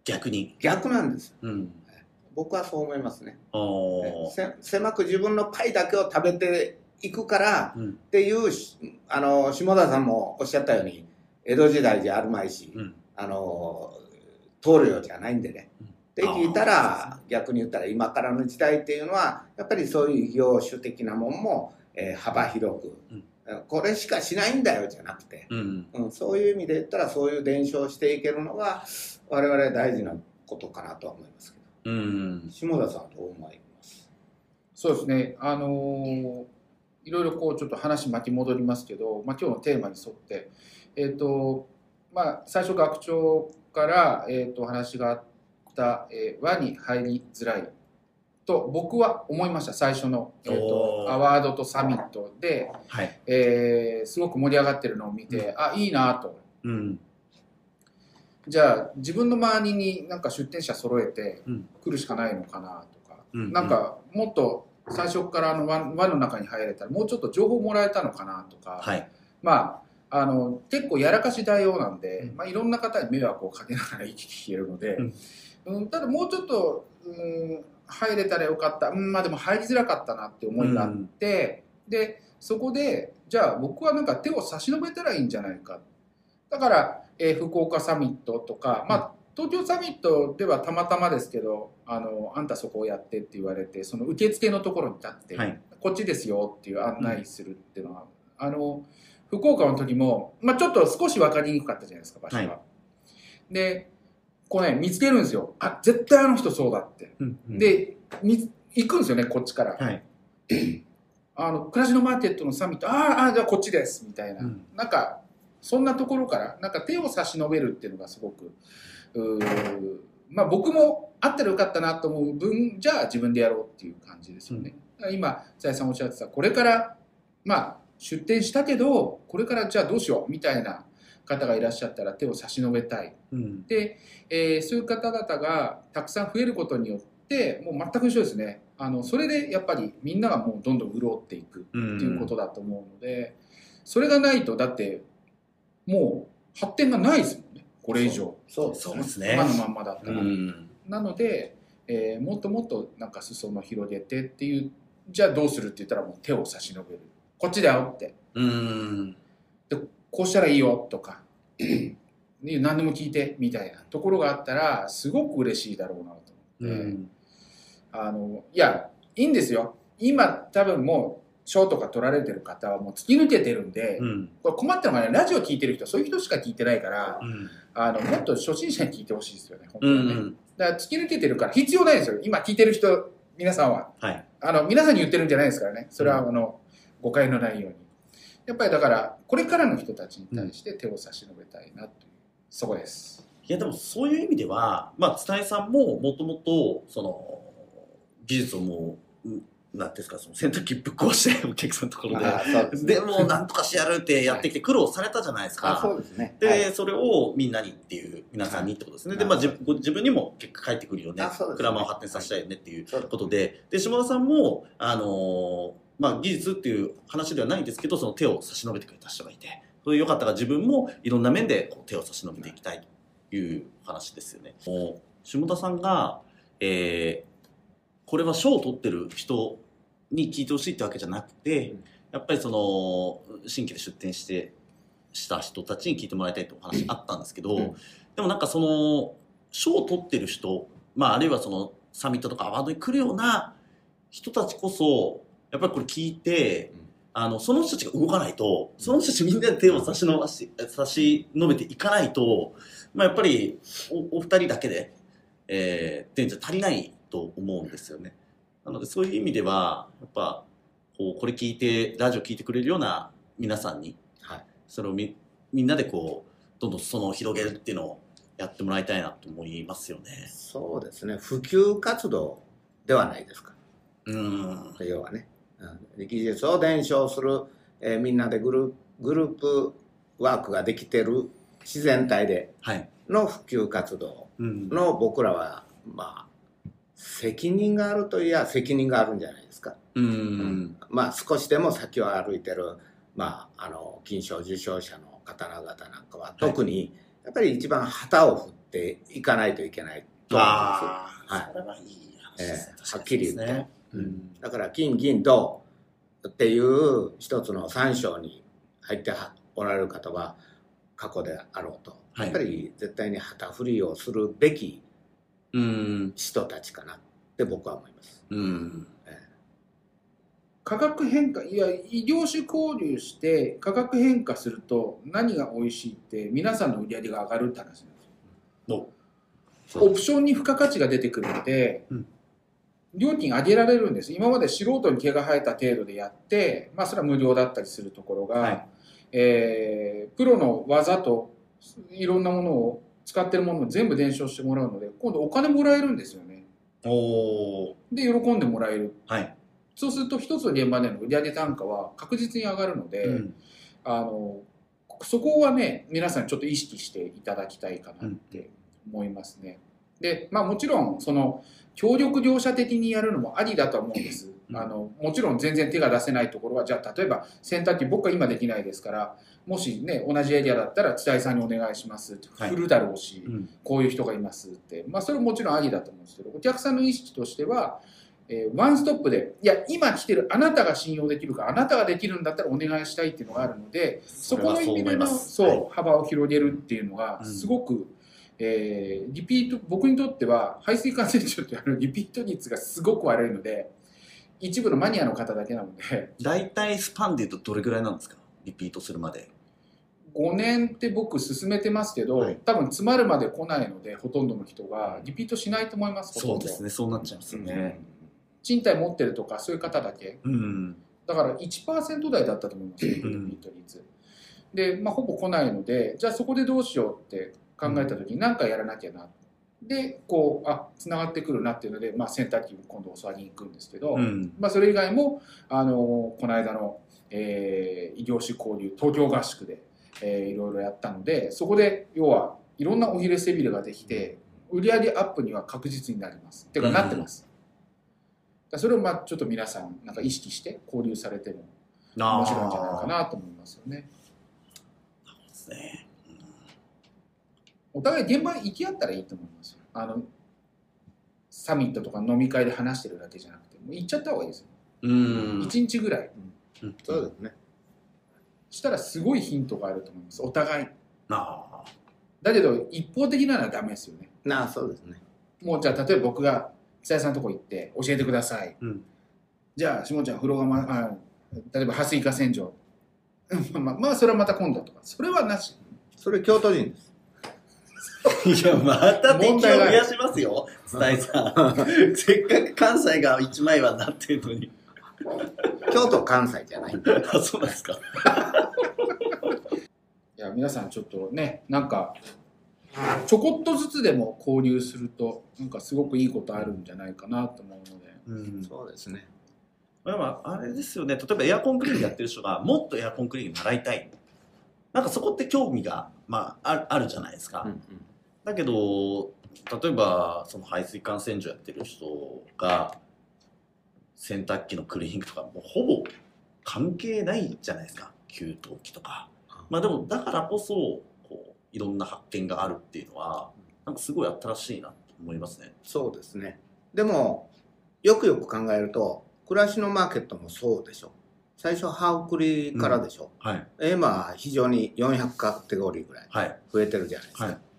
S2: 逆に。
S3: 逆なんですよ
S2: うん。
S3: 僕はそう思いますねせ狭く自分のパイだけを食べていくから
S2: うん。
S3: っていうしあの下田さんもおっしゃったように江戸時代じゃあるまいし、
S2: うん。
S3: あの棟梁じゃないんでね。って聞いたら逆に言ったら今からの時代っていうのはやっぱりそういう業種的なもんも、えー幅広く、
S2: うん
S3: これしかしないんだよじゃなくて、
S2: うん。
S3: うん、そういう意味で言ったらそういう伝承していけるのが我々大事なことかなとは思いますけど
S2: うん。
S3: 下田さんどう思います？
S4: そうですね、あのーいろいろこうちょっと話巻き戻りますけど、まあ、今日のテーマに沿って、えーとまあ、最初学長から、えー、と話があった、えー輪に入りづらいと僕は思いました最初の、えー、とアワードとサミットで、
S2: はい。
S4: えーすごく盛り上がってるのを見て、あいいなと。
S2: うん。
S4: じゃあ自分の周りになんか出店者揃えて
S2: うん。
S4: 来るしかないのかなとか、
S2: うん。
S4: なんかもっと最初からあの輪輪の中に入れたらもうちょっと情報もらえたのかなとか、
S2: はい。
S4: まああの結構やらかし大王なんで、
S2: うん。
S4: まあ、いろんな方に迷惑をかけながら生きてきているので、
S2: うん。
S4: うんただもうちょっと、うん、入れたらよかった、うん、まあでも入りづらかったなって思いがあって、でそこでじゃあ僕はなんか手を差し伸べたらいいんじゃないか。だから、えー福岡サミットとか、まあ、東京サミットではたまたまですけどあのあんたそこをやってって言われてその受付のところに立って、
S2: はい。
S4: こっちですよっていう案内するっていうのは、あの福岡の時も、まあ、ちょっと少し分かりにくかったじゃないですか場所が。
S2: は
S4: でこうね見つけるんですよ。あ絶対あの人そうだって。
S2: うん。
S4: でみ行くんですよねこっちから。
S2: はい。
S4: あの暮らしのマーケットのサミットあーあーじゃあこっちですみたいな、
S2: うん。
S4: なんかそんなところからなんか手を差し伸べるっていうのがすごくまあ僕もあったらよかったなと思う分じゃあ自分でやろうっていう感じですよね、だから今財さんおっしゃってたこれからまあ出店したけどこれからじゃあどうしようみたいな方がいらっしゃったら手を差し伸べたい。
S2: うん。
S4: で、えーそういう方々がたくさん増えることによってもう全く一緒ですね。あのそれでやっぱりみんながもうどんどん潤っていく
S2: うん
S4: っていうことだと思うので、それがないとだってもう発展がないですもんねこれ以上。
S3: そう
S2: そうですね。
S4: 今のまんまだった
S2: う
S4: ら、
S2: ん。
S4: なので、えーもっともっとなんか裾野広げてっていうじゃあどうするって言ったらもう手を差し伸べる。こっちだよって。
S2: うん。
S4: こうしたらいいよとかね何でも聞いてみたいなところがあったらすごく嬉しいだろうなと思って、
S2: うん。
S4: あのいやいいんですよ。今多分もう賞とか取られてる方はもう突き抜けてるんで、
S2: うん。
S4: これ困ったのがねラジオ聞いてる人そういう人しか聞いてないから
S2: うん。
S4: あのもっと初心者に聞いてほしいですよね本当
S2: う
S4: はね、
S2: ん
S4: だから突き抜けてるから必要ないですよ。今聞いてる人皆さんは
S2: はい。
S4: あの皆さんに言ってるんじゃないですからね。それはあの、誤解のないように。やっぱりだからこれからの人たちに対して手を差し伸べたいなという、そこです。
S2: いやでもそういう意味では、まあ、伝えさんももともとその技術をもううんなんですかその洗濯機ぶっ壊して お客さんのところで。
S3: あそうですね。
S2: でもうなんとかしてやるってやってきて苦労されたじゃないですか。
S3: あそうですね。
S2: で、
S3: はい。
S2: それをみんなにっていう皆さんにってことですね。で、
S3: はい。
S2: まあ、自ご自分にも結果返ってくるよね。
S3: あそうですね。
S2: クラマを発展させたいよねっていう
S3: そうです
S2: ことで。で島田さんも、あのーまあ、技術っていう話ではないんですけどその手を差し伸べてくれた人がいてそれでよかったら自分もいろんな面でこう手を差し伸べていきたいという話ですよね。もう下田さんが、えーこれは賞を取ってる人に聞いてほしいってわけじゃなくて、
S3: うん。
S2: やっぱりその新規で出店してした人たちに聞いてもらいたいってお話あったんですけど、
S3: うん。
S2: でもなんかその賞を取ってる人、まあ、あるいはそのサミットとかアワードに来るような人たちこそやっぱりこれ聞いて、
S3: うん。
S2: あのその人たちが動かないとその人たちみんなで手を差し伸ばし差し伸べていかないと、まあ、やっぱりおお二人だけで、えー、っていうんじゃ足りないと思うんですよね。なのでそういう意味ではやっぱこうこれ聞いてラジオ聞いてくれるような皆さんに、
S3: はい
S2: それをみみんなでこうど。んど。ん裾野を広げるっていうのをやってもらいたいなと思いますよね。
S3: そうですね普及活動ではないですか
S2: うん
S3: 要はね、うん、技術を伝承する、えーみんなでグルグループワークができてる自然体で
S2: はい。
S3: の普及活動
S2: うん
S3: の僕らはまあ責任があるといや責任があるんじゃないですか、
S2: うん。
S3: まあ少しでも先を歩いてる、まあ、あの金賞受賞者の方々なんかは特にやっぱり一番旗を振っていかないといけないと思うんです。はい。
S2: それはいい話ですね。
S3: えーはっきり言って
S2: ね。
S3: うん。だから金銀銅っていう一つの三賞に入ってはおられる方は過去であろうと、
S2: はい。
S3: やっぱり絶対に旗振りをするべき
S2: うん。
S3: 人たちかなって僕は思います。
S2: うん。
S4: 価格変化いや異業種交流して価格変化すると何が美味しいって皆さんの売り上げが上がるって話なんですよ。
S2: お。
S4: オプションに付加価値が出てくるので、
S2: うん
S4: 料金上げられるんです。今まで素人に毛が生えた程度でやって、まあ、それは無料だったりするところが、
S2: はい。
S4: えープロの技といろんなものを使ってるものを全部伝承してもらうので今度お金もらえるんですよね
S2: おー
S4: で喜んでもらえる
S2: はい。
S4: そうすると一つの現場での売上単価は確実に上がるので、
S2: うん
S4: あのそこはね皆さんちょっと意識していただきたいかなって思いますね。でまあもちろんその協力業者的にやるのもありだとは思うんです。
S2: うん。
S4: あのもちろん全然手が出せないところはじゃあ例えば洗濯機僕は今できないですからもしね同じエリアだったら伝えさんにお願いしますって
S2: はい。
S4: 振るだろうし、
S2: うん。
S4: こういう人がいますって、まあ、それももちろんありだと思うんですけどお客さんの意識としては、えーワンストップで、いや、今来てる、あなたが信用できるか、あなたができるんだったらお願いしたいっていうのがあるので、そこの意味での、そう、幅を広げるっていうのが、
S2: うん。
S4: すごく、えーリピート、僕にとっては、排水管洗浄ってあのリピート率がすごく悪いので、一部のマニアの方だけなので、
S2: 大体スパンで言うとどれぐらいなんですか？リピートするまで。
S4: 5年って僕進めてますけど、
S2: はい
S4: 多分詰まるまで来ないので、ほとんどの人がリピートしないと思います、
S2: そうですね、そうなっちゃいますよね。
S4: 賃貸持ってるとか、そういう方だけ。
S2: うん。
S4: だから1%台だったと思いますよ、リピ
S2: うん
S4: ート率。で、まあ、ほぼ来ないので、じゃあそこでどうしようって考えたときに何かやらなきゃな。で、こう、あ、つながってくるなっていうので、まあ、洗濯機を今度お座りに行くんですけど、
S2: うん。
S4: まあ、それ以外も、あの、この間の、えー異業種交流、東京合宿で、えーいろいろやったので、そこで、要は、いろんなおひれ背びれができて、売上アップには確実になります。っていうか、なってます。だからそれを、まあ、ちょっと皆さん、なんか意識して交流されても面白いんじゃないかなと思いますよね。
S2: ですね。
S4: お互い現場に行き合ったらいいと思いますよ。あの、サミットとか飲み会で話してるだけじゃなくて、もう行っちゃった方がいいですよ。
S2: うん。
S4: 一日ぐらい。
S2: うん
S3: そうですね。
S4: したらすごいヒントがあると思います。お互い。
S2: ああ。
S4: だけど、一方的なのはダメですよね。
S3: なあ、そうですね。
S4: もうじゃあ、例えば僕が久谷さんのとこ行って教えてください。
S2: うん
S4: じゃあ、下ちゃん、風呂釜、あ例えば、蓮井化洗浄。うんまあ、まあ、それはまた今度とか。それはなし。
S3: それ京都人です。
S2: いや、また敵を増やしますよ、伝えさん。せっかく関西が一枚はなってるのに。
S3: 京都関西じゃない。
S2: あ、そうなんですか。
S4: いや、皆さんちょっとね、なんか、ちょこっとずつでも交流すると、なんかすごくいいことあるんじゃないかなと思うので。
S2: うん。
S3: そうですね。
S2: まあ、あれですよね。例えばエアコンクリーニングやってる人が、もっとエアコンクリーニング習いたい。なんかそこって興味が、まあ、あるあるじゃないですか。
S3: うんうん
S2: だけど、例えば、その排水管洗浄やってる人が、洗濯機のクリーニングとか、もうほぼ関係ないじゃないですか。給湯器とか。まあでも、だからこそ、こう、いろんな発見があるっていうのは、なんかすごい新しいなと思いますね。
S3: そうですね。でも、よくよく考えると、暮らしのマーケットもそうでしょ。最初、ハウクリからでしょ。
S2: はい。
S3: 今、非常に400カテゴリーぐらい
S2: はい。
S3: 増えてるじゃないですか。
S2: はい
S3: え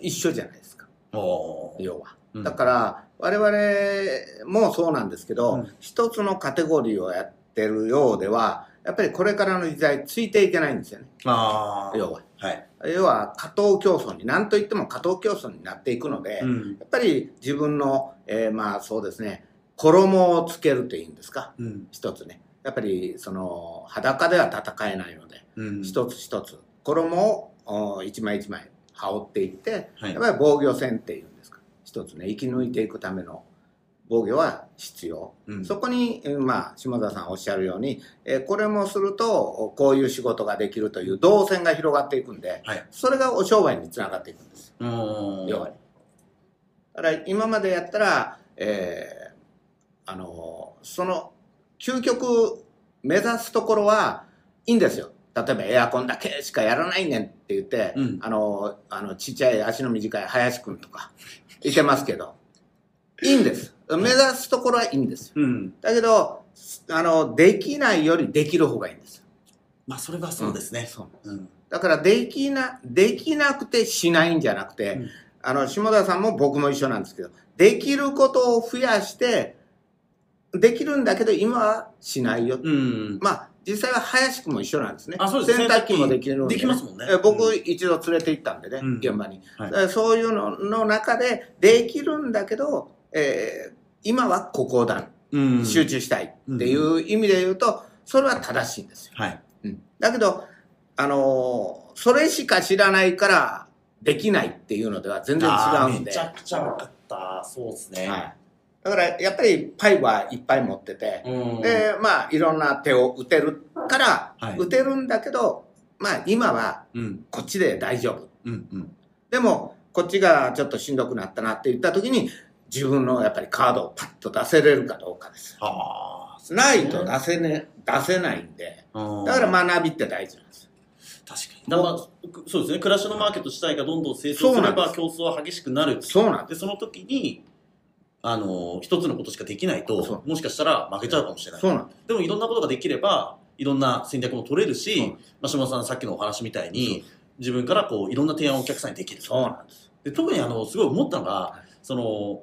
S3: 一緒じゃないですか、要は。
S2: うん
S3: だから、我々もそうなんですけど、
S2: うん
S3: 一つのカテゴリーをやってるようでは、やっぱりこれからの時代ついていけないんですよね。要は。
S2: はい。
S3: 要は、過当競争に、何と言っても過当競争になっていくので、
S2: うん。
S3: やっぱり自分の、えーまあそうですね、衣をつけるというんですか、
S2: うん。
S3: 一つね。やっぱりその裸では戦えないので、
S2: うん。
S3: 一つ一つ衣をお一枚一枚羽織っていって、
S2: はい
S3: やっぱり防御線っていうんですか、一つね、生き抜いていくための防御は必要。
S2: うん
S3: そこに、えーまあ、下田さんおっしゃるように、えーこれもすると、こういう仕事ができるという動線が広がっていくんで、
S2: はい
S3: それがお商売につながっていくんです。要はね。だから今までやったら、えーあのーその究極目指すところはいいんですよ。例えばエアコンだけしかやらないねんって言って、
S2: うん
S3: あのーあのちっちゃい足の短い林くんとかいてますけど、いいんです。目指すところはいいんですよ。
S2: うん。
S3: だけど、あの、できないよりできる方がいいんですよ。
S2: まあ、それはそうですね。
S3: そう
S2: うん。
S3: だからできな、できなくてしないんじゃなくて、
S2: うん
S3: あの、下田さんも僕も一緒なんですけど、できることを増やして、できるんだけど今はしないよ。
S2: うん。
S3: まあ、実際は林くんも一緒なんですね。
S2: あそうです
S3: 洗濯機もできるんで、
S2: できますもんね
S3: え僕
S2: うん
S3: 一度連れて行ったんでね、
S2: うん
S3: 現場に。
S2: はい
S3: そういうのの中で、できるんだけど、えー今はここだ、
S2: うん。
S3: 集中したいっていう意味で言うと、それは正しいんですよ。
S2: はい。
S3: うんだけど、あのーそれしか知らないからできないっていうのでは全然違うんで。
S2: めちゃくちゃ分かった。そうですね。
S3: はい。だからやっぱりパイはいっぱい持ってて、
S2: うん。
S3: で、まあいろんな手を打てるから、
S2: はい
S3: 打てるんだけど、まあ今は
S2: うん。
S3: こっちで大丈夫。
S2: うん。うん。
S3: でも、こっちがちょっとしんどくなったなって言った時に、自分のやっぱりカードをパッと出せれるかどうかです。
S2: ああ。
S3: ないと出せね、出せないんで、だから学びって大事なんですよ。
S2: 確かに。だからまあ、そうですね。暮らしのマーケット自体がどんどん成長すれば競争は激しくなる。
S3: そうなんで
S2: で、その時に、あの、一つのことしかできない
S3: そ
S2: と、もしかしたら負けちゃうかもしれない。
S3: そうなんで
S2: もいろんなことができれば、いろんな戦略も取れるし、まあ、下田さんさっきのお話みたいに、自分からこういろんな提案をお客さんにできる。
S3: そうなんです。
S2: で特にあのすごい思ったのが、
S3: はい
S2: その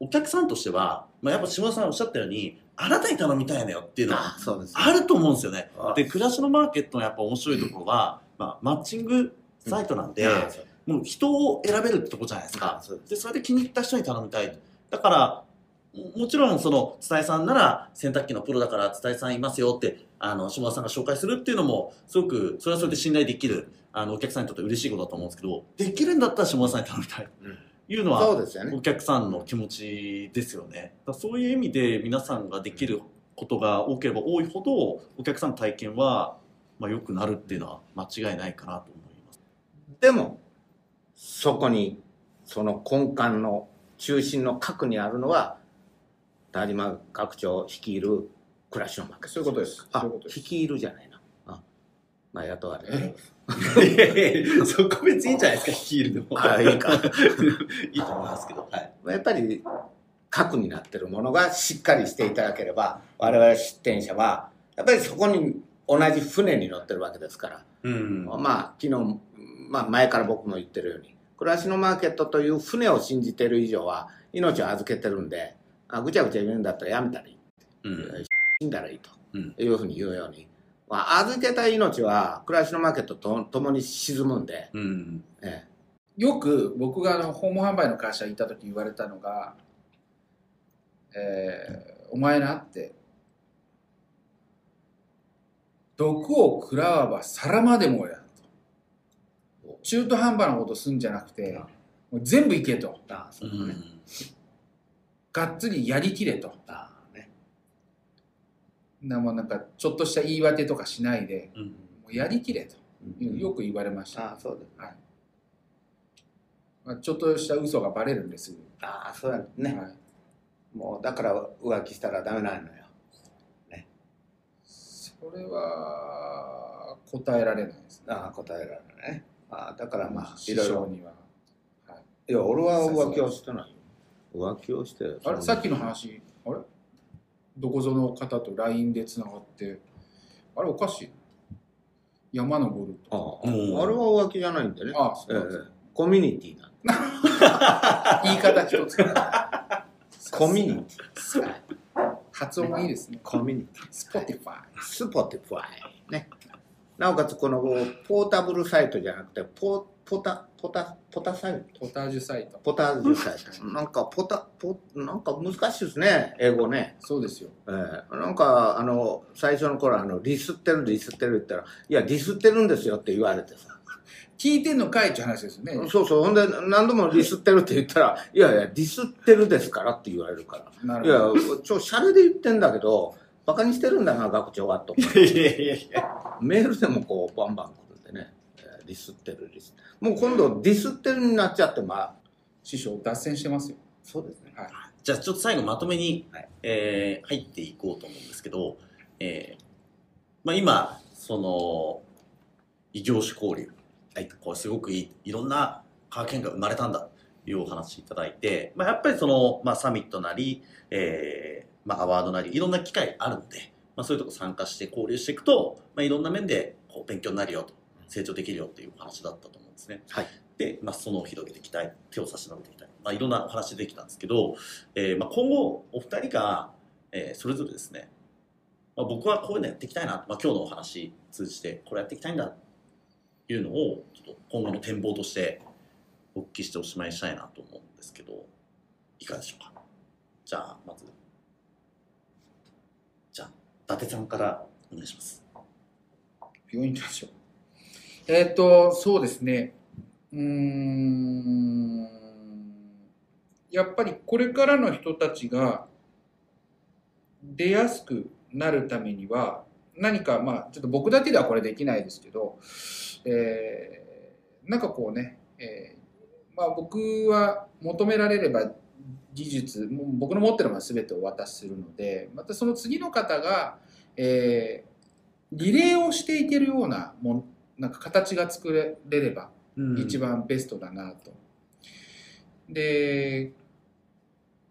S2: お客さんとしては、まあ、やっぱ下田さんおっしゃったようにあなたに頼みたいのよっていうのは
S3: あ
S2: ると思うんですよね。
S3: あ
S2: で暮らしのマーケットのやっぱ面白いところは、まあ、マッチングサイトなんで、もう人を選べるってとこじゃないですか。
S3: で
S2: それで気に入った人に頼みたい。だからももちろんその伝えさんなら洗濯機のプロだから伝えさんいますよってあの下田さんが紹介するっていうのもすごくそれはそれで信頼できるあのお客さんにとって嬉しいことだと思うんですけどできるんだったら下田さんに頼みたい
S3: うん。
S2: というのは、
S3: そうですよね。
S2: お。客さんの気持ちですよね。だそういう意味で皆さんができることが多ければ多いほどお客さんの体験は、まあ、良くなるっていうのは間違いないかなと思います。
S3: でも、そこに、その根幹の中心の核にあるのは、田島学長率いる暮らしのマーケット。
S4: そういうことです。
S3: あ
S4: そういうことです。
S3: 率いるじゃないな。あまあ、雇われ
S4: え？
S2: いやいやそこ別にいいんじゃないですかヒールでも
S3: あいいか。
S2: いいと思いますけどはい。
S3: やっぱり核になってるものがしっかりしていただければ我々出店者はやっぱりそこに同じ船に乗ってるわけですから、
S2: うん。
S3: まあ昨日、まあ、前から僕も言ってるように暮らしのマーケットという船を信じてる以上は命を預けてるんであぐちゃぐちゃ言うんだったらやめたらいい。
S2: うん。
S3: 死んだらいいと
S2: うん。
S3: いうふうに言うように、まあ、預けた命は暮らしのマーケットと共に沈むんで、
S2: うん。
S3: え
S4: よく僕があの訪問販売の会社にいた時言われたのが「えーお前な」って「毒を食らわば皿までもや」と中途半端なことすんじゃなくてもう全部いけと。
S3: う
S4: がっつりやりきれと。
S3: ああね。
S4: なもうなんかちょっとした言い訳とかしないで
S2: うん。
S4: もうやりきれと。
S3: うん。
S4: よく言われました、
S3: ああそう
S4: はい。まあ、ちょっとした嘘がバレるんです。
S3: ああそうやね、
S4: はい、
S3: もうだから浮気したらダメなのよ。
S4: それは答えられないですね。
S3: ああ答えられないねああだからまあい
S4: 師
S3: ろいろ。
S4: 匠には、はい、
S3: いや俺は浮気をしてないよ。浮気をして
S4: あれ？さっきの話。あれ？どこぞの方と LINE でつながって。あれおかしい。山登る
S3: あ
S4: と
S3: ああれは浮気じゃないんでね。
S4: ああそうです。
S3: えコミュニティなんで
S4: 言い方一つ。
S3: コミュニティ。
S4: 発音もいいですね。
S3: コミュニティ。
S4: Spotify
S3: Spotify ねなおかつこのポータブルサイトじゃなくてポポタポタポタサイト？
S4: ポタージュサイト。
S3: ポタージュサイト。なんかポタポなんか難しいですね英語ね。
S4: そうですよ。
S3: ええ。なんかあの最初の頃あのディスってるディスってるって言ったらいやディスってるんですよって言われてさ。
S4: 聞いてんのかいって話ですよね。
S3: そうそう。ほんで何度もディスってるって言ったらいやいやディスってるですからって言われるから。い
S4: ないるほど。
S3: やちょシャレで言ってんだけどバカにしてるんだな学長はと。
S2: いやいやいや。いや
S3: メールでもこうバンバン来るんでね、えーディスってるディスもう今度ディスってるになっちゃってまあ
S4: 師匠。脱線してますよ。
S3: そうですね。
S4: はい。
S2: じゃあちょっと最後まとめに、
S3: はい。
S2: えー入っていこうと思うんですけど、えーまあ、今その異業種交流、はい、これすごくいいいろんな科学変化が生まれたんだというお話いただいて、まあ、やっぱりその、まあ、サミットなり、えーまあ、アワードなりいろんな機会あるので、まあ、そういうとこ参加して交流していくと、まあ、いろんな面でこう勉強になるよと成長できるよっていうお話だったと思うんですね。
S3: はい。
S2: で、まあ、裾野を広げていきたい。手を差し伸べていきたい、まあ、いろんなお話できたんですけど、えーまあ、今後お二人が、えーそれぞれですね、まあ、僕はこういうのやっていきたいな、まあ、今日のお話通じてこれやっていきたいんだっていうのをちょっと今後の展望としてお聞きしておしまいにしたいなと思うんですけどいかがでしょうか。じゃあまず達さんからお願いします
S4: 病院行きましょう。えっ、と、そうですね。うーん。やっぱりこれからの人たちが出やすくなるためには、何か、まあ、ちょっと僕だけではこれできないですけど、えーなんかこうね、えーまあ僕は求められれば技術、もう僕の持ってるものは全てお渡しするので、またその次の方が、えーリレーをしていけるようなもんなんか形が作れれば一番ベストだなと。で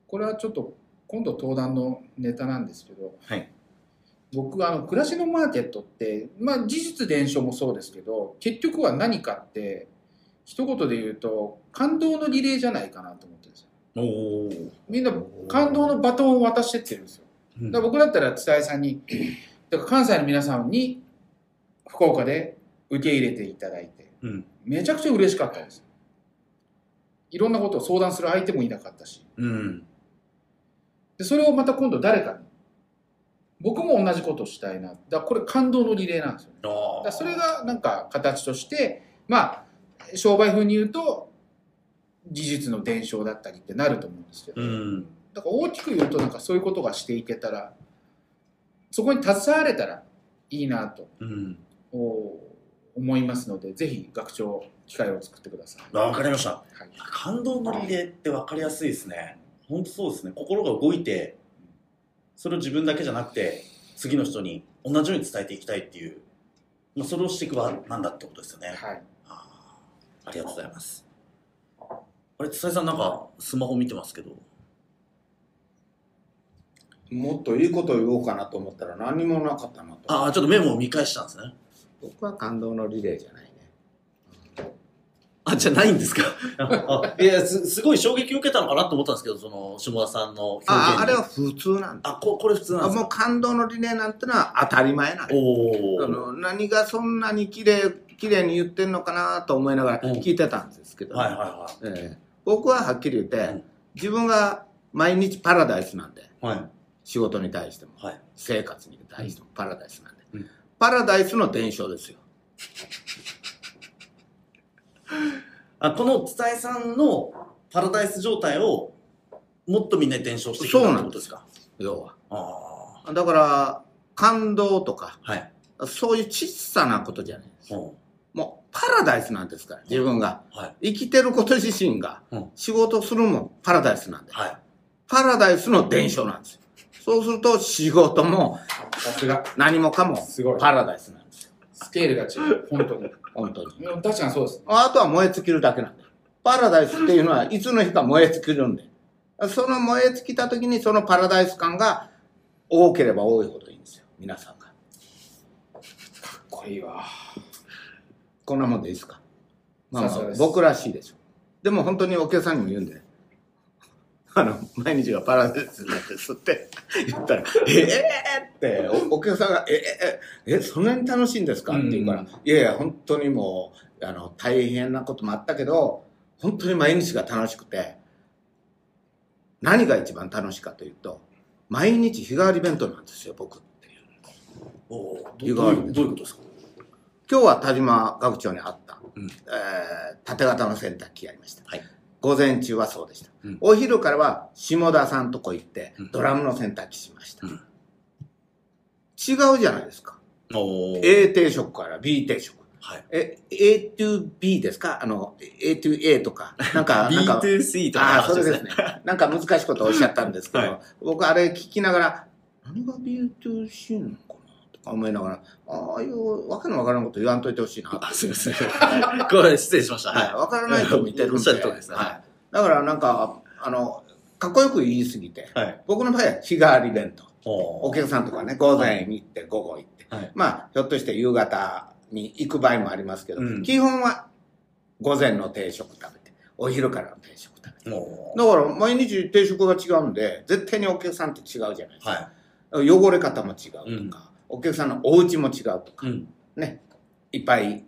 S4: これはちょっと今度登壇のネタなんですけど、
S2: はい
S4: 僕あの暮らしのマーケットって、まあ、事実伝承もそうですけど結局は何かって一言で言うと感動のリレーじゃないかなと思ってるんですよ。みんな感動のバトンを渡してってるんですよ。だ僕だったら伝えさんに だから関西の皆さんに福岡で受け入れていただいて
S2: うん。
S4: めちゃくちゃ嬉しかったです。いろんなことを相談する相手もいなかったし。
S2: うん。
S4: でそれをまた今度誰かに。僕も同じことをしたいな。だこれ感動のリレーなんですよ。ね
S2: あ
S4: だそれがなんか形としてまあ商売風に言うと事実の伝承だったりってなると思うんですけど、
S2: うん。
S4: だから大きく言うとなんかそういうことがしていけたらそこに携われたらいいなと
S2: うん。
S4: お思いますのでぜひ学長機会を作ってください。
S2: わかりました。
S4: はい
S2: 感動のリレーって分かりやすいですね。本当そうですね。心が動いて、それを自分だけじゃなくて、次の人に同じように伝えていきたいっていう、まあ、それをしていく場なんだってことですよね。
S4: はい、
S2: あーありがとうございます。あれ、つささんなんかスマホ見てますけど。
S3: もっといいこと言おうかなと思ったら何にもなかったなと。
S2: ああ、ちょっとメモを見返したんですね。
S3: 僕は感動のリレーじゃないね。
S2: あ、じゃないんですか？あいやす、すごい衝撃を受けたのかなと思ったんですけど、その、下田さんの表現に
S3: ああれは普通なんだ。
S2: あ、ここれ普通なんですか？
S3: あもう感動のリレーなんてのは当たり前なんだ
S2: おお。
S3: あの何がそんなに綺麗綺麗に言ってんのかなと思いながら
S2: うん
S3: 聞いてたんですけど、
S2: はいはいは
S3: ええ僕ははっきり言って、
S2: うん。
S3: 自分が毎日パラダイスなんで
S2: い。はい。
S3: 仕事に対しても
S2: はい。
S3: 生活に対してもパラダイスなんで、
S2: うん。
S3: パラダイスの伝承ですよ。
S2: あこの伝えさんのパラダイス状態をもっとみんなに伝承していくってことですか？
S3: 要は。
S2: あ
S3: だから感動とか
S2: あはい。
S3: そういう小さなことじゃないです
S2: うん。
S3: もうパラダイスなんですから自分が。
S2: はい。
S3: 生きてること自身が
S2: うん。
S3: 仕事するもんパラダイスなんで。
S2: はい。
S3: パラダイスの伝承なんですよ。そうすると仕事も
S4: さすが。
S3: 何もかも
S4: すごい。
S3: パラダイスなんですよ。
S4: スケールが違う。本当に。
S3: 本当に。
S4: うん確かにそうです。
S3: あとは燃え尽きるだけなんだよパラダイスっていうのはいつの日か燃え尽きるんで。その燃え尽きた時にそのパラダイス感が多ければ多いほどいいんですよ。皆さんが。
S4: かっこいいわ
S3: こんなもんでいいですか？まあ、まあ僕らしいでしょ。でも本当にお客さんにも言うんで。あの毎日がパラダイスなんですって言ったら「ええー!」っておお客さんが「ええええそんなに楽しいんですか?」って言うから「
S4: うん
S3: いやいや本当にもうあの大変なこともあったけど本当に毎日が楽しくて何が一番楽しいかというと毎日日替わり弁当なんですよ僕っていう。
S2: おおど
S3: 湯河原
S2: どういうどういうことですか？
S3: 今日は田島学長に会った、
S2: うん。
S3: えー縦型の洗濯機やりました、
S2: はい。
S3: 午前中はそうでした、
S2: うん。
S3: お昼からは下田さんとこ行って
S2: うん。
S3: ドラムの洗濯機しました、
S2: うん。
S3: 違うじゃないですか。A 定食から B 定食。
S2: はい。
S3: え A to B ですか？あの A to A とか。なんか なんか
S2: B2C とかの
S3: ああ、そ
S2: 話ですね。
S3: なんか難しいことをおっしゃったんですけど、
S2: はい。
S3: 僕あれ聞きながら、何が B2C なのかなとか思いながら、ああいうわけのわからんこと言わんといてほしいなと。
S2: あすいません これ失礼しました
S3: はい。わからないと見てるんで。
S2: おっしゃる通りですね
S3: はい。だからなんか、あの、かっこよく言いすぎて、
S2: はい
S3: 僕の場合は日替わり弁当。
S2: お
S3: お客さんとかね、午前に行って、午後行って。
S2: はい
S3: まあ、ひょっとして夕方に行く場合もありますけど、
S2: うん
S3: 基本は午前の定食食べて、お昼からの定食食べて。
S2: お
S3: だから毎日定食が違うんで絶対にお客さんって違うじゃないですか、
S2: はい
S3: 汚れ方も違うとか、お客さんのお家も違うとか、
S2: うん。
S3: ねいっぱい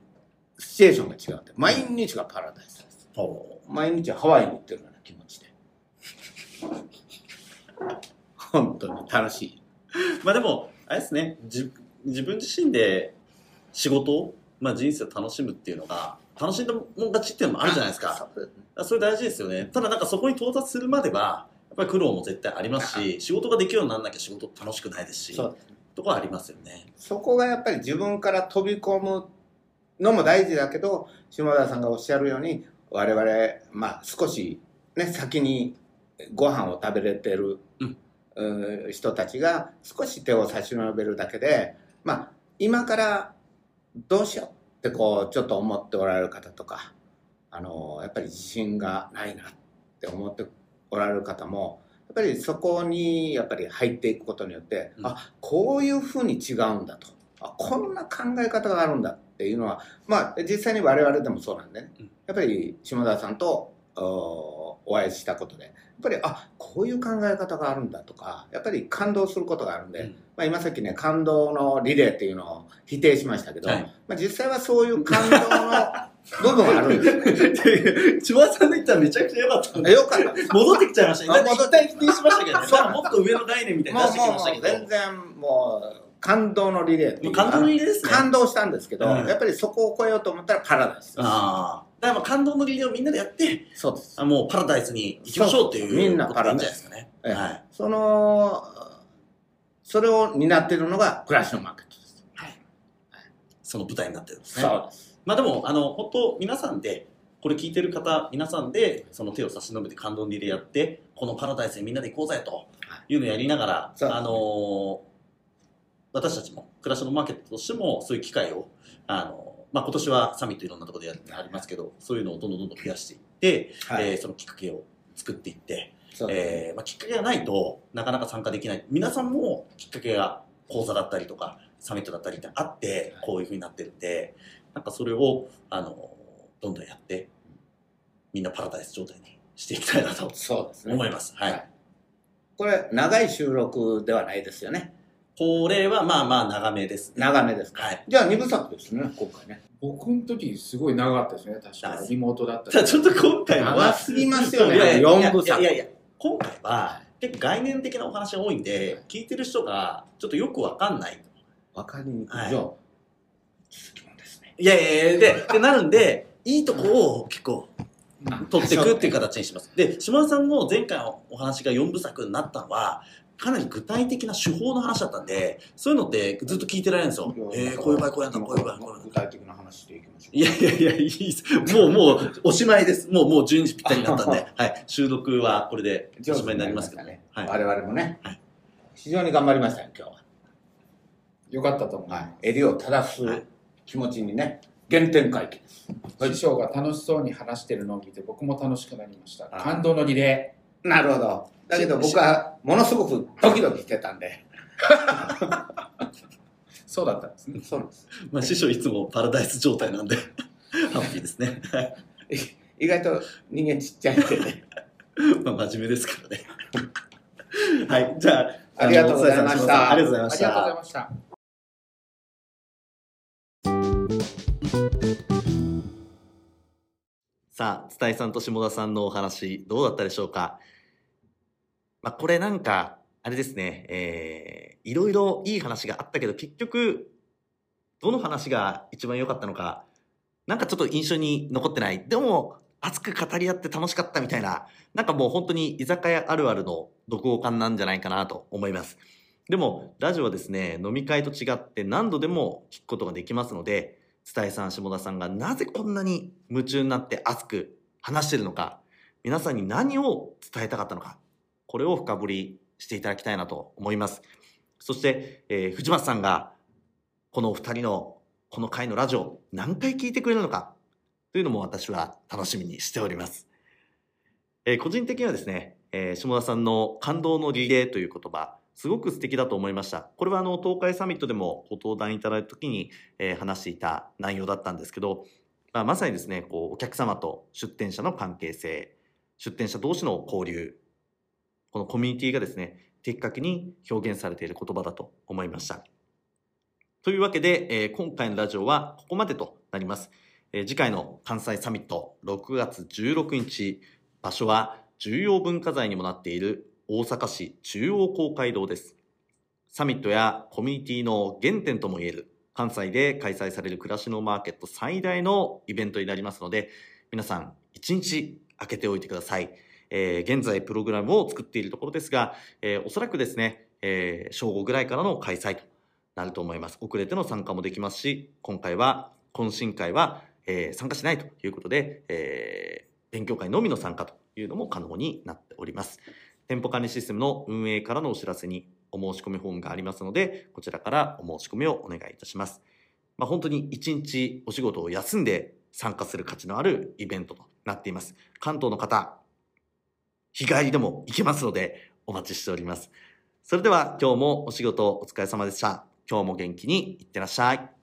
S3: シチュエーションが違うって毎日がパラダイス。です毎日ハワイに行ってるような気持ちで。本当に楽しい。
S2: まあでも、あれですね、自自分自身で仕事を、まあ、人生を楽しむっていうのが、楽しんだもん勝ちっていうのもあるじゃないですか。
S3: そ
S2: れ大事ですよね。ただなんかそこに到達するまでは、やっぱり苦労も絶対ありますし、仕事ができるようにならなきゃ仕事楽しくないですし、
S3: そうですね
S2: とこはありますよね。
S3: そこがやっぱり自分から飛び込むのも大事だけど下田さんがおっしゃるように我々、まあ、少し、ね、先にご飯を食べれてる、
S2: うん
S3: 人たちが少し手を差し伸べるだけで、まあ、今からどうしようってこうちょっと思っておられる方とかあのやっぱり自信がないなって思っておられる方もっぱりそこにやっぱり入っていくことによって、
S5: うん。
S3: あこういうふうに違うんだと。あこんな考え方があるんだっていうのはまあ実際に我々でもそうなんでね、
S5: うん。
S3: やっぱり下田さんとおお会いしたことで。やっぱりあこういう考え方があるんだとかやっぱり感動することがあるんで、
S5: うん。
S3: まあ、今さっきね感動のリレーっていうのを否定しましたけど、
S5: はい。
S3: まあ、実際はそういう感動の部分はあるんですよ
S5: 千葉さんの言ったらめちゃくちゃ良かったんで。
S3: よかった
S5: 戻ってきちゃいましたね。
S3: あ
S5: だって一旦否定しましたけどね。もっと上の概念みたいに
S3: もう
S5: 出してきましたけど。
S3: 全然もう感動のリレーっ
S5: 感動のリレーですね。
S3: 感動したんですけど、
S5: うん
S3: やっぱりそこを超えようと思ったらパラダイスです
S5: ああ。だからまあ感動のリレーをみんなでやって、
S3: そうです
S5: あもうパラダイスに行きましょうっていう
S3: みんな
S5: ことでいいんじゃないですかね。
S3: ええ
S5: はい。
S3: そのそれを担っているのが暮らしのマーケットです、
S5: その舞台になってるんですね。
S3: そうです
S5: まあでも、あの、本当皆さんで、これ聞いてる方、皆さんで、その手を差し伸べて感動のリレーやって、このパラダイスにみんなで行こうぜとい。うのをやりながら、
S3: そう
S5: あのー私たちも、暮らしのマーケットとしても、そういう機会を、あのまあ今年はサミットいろんなところでやってありますけど、そういうのをどんどんどんどん増やしていって、
S3: はい、
S5: えーそのきっかけを作っていって、えーまあ、きっかけがないとなかなか参加できない。皆さんもきっかけが講座だったりとかサミットだったりってあってこういうふうになってるんでなんかそれをあのどんどんやってみんなパラダイス状態にしていきたいなと思います。はい、
S3: はい。これ長い収録ではないですよね。
S5: これはまあまあ長めですね。
S3: 長めですか。
S5: はい。
S3: じゃあ2部作ですね今回ね。
S4: 僕の時すごい長かったですね、確かリモートだった
S5: ちょっと今回のは
S3: 長すぎますよね。
S5: いやいや
S3: 4部作。
S5: いやいやいや今回は結構概念的なお話が多いんで聞いてる人がちょっとよくわかんない
S3: わかりにくい、
S5: はい。
S3: じゃあ
S5: いやいやいや、で、でなるんで、いいとこを結構取っていくっていう形にします。で、島田さんの前回のお話が4部作になったのは、かなり具体的な手法の話だったんで、そういうのってずっと聞いてられるんですよ。えー、こういう場合こうやんだ、こういう場合こうやんだ。
S3: 具体的な話していきましょう
S5: いやいやいや、いいです。もう、もう、おしまいです。もう、もう12時ぴったりになったんで、はい。収録はこれでおしまいになりますけど
S3: ね、
S5: はい。
S3: 我々もね、
S5: はい
S3: 非常に頑張りましたよ今日は
S4: よかったと思い
S3: は
S4: ま
S3: い、襟を正す
S5: はい
S3: 気持ちにね、原点回帰です。
S4: す。師匠が楽しそうに話してるのを見て僕も楽しくなりました。
S3: あ
S4: 感動のリレ
S3: なるほど。だけど僕はものすごくドキドキしてたんで。
S4: ー。そうだったんですね。
S3: そうなんです。
S5: まあ、師匠いつもパラダイス状態なんで、ハッピーですね。はい
S3: 意外と人間ちっちゃいんでね。
S5: まあ、真面目ですからね。はい。じゃあ、
S3: ありがとうございました
S5: ありがとうございまし
S4: ありがとうござい
S5: た。
S4: ました。
S2: さあ、伝えさんと下田さんのお話、どうだったでしょうか？まあ、これなんか、あれですね、えー、いろいろいい話があったけど、結局、どの話が一番良かったのか、なんかちょっと印象に残ってない？でも、熱く語り合って楽しかったみたいな、なんかもう本当に居酒屋あるあるの読後感なんじゃないかなと思います。でも、ラジオはですね、飲み会と違って何度でも聞くことができますので、伝えさん、下田さんがなぜこんなに夢中になって熱く話してるのか、皆さんに何を伝えたかったのか、これを深掘りしていただきたいなと思います。そして、えー藤松さんが、このお二人のこの回のラジオ、何回聞いてくれるのか、というのも私は楽しみにしております。えー個人的にはですね、えー下田さんの感動のリレーという言葉、すごく素敵だと思いました。これはあの東海サミットでもご登壇いただいた時に、えー話していた内容だったんですけど、まあ、まさにですね、こうお客様と出店者の関係性、出店者同士の交流、このコミュニティがですね、的確に表現されている言葉だと思いました。というわけで、えー今回のラジオはここまでとなります。えー次回の関西サミット6月16日、場所は重要文化財にもなっている大阪市中央公会堂です。サミットやコミュニティの原点ともいえる関西で開催される暮らしのマーケット最大のイベントになりますので、皆さん一日空けておいてください。えー現在プログラムを作っているところですが、えーおそらくですね、えー正午ぐらいからの開催となると思います。遅れての参加もできますし、今回は、懇親会は、えー参加しないということで、えー勉強会のみの参加というのも可能になっております。店舗管理システムの運営からのお知らせにお申し込みフォームがありますので、こちらからお申し込みをお願いいたします。まあ、本当に一日お仕事を休んで参加する価値のあるイベントとなっています。関東の方、日帰りでも行けますので、お待ちしております。それでは今日もお仕事お疲れ様でした。今日も元気にいってらっしゃい。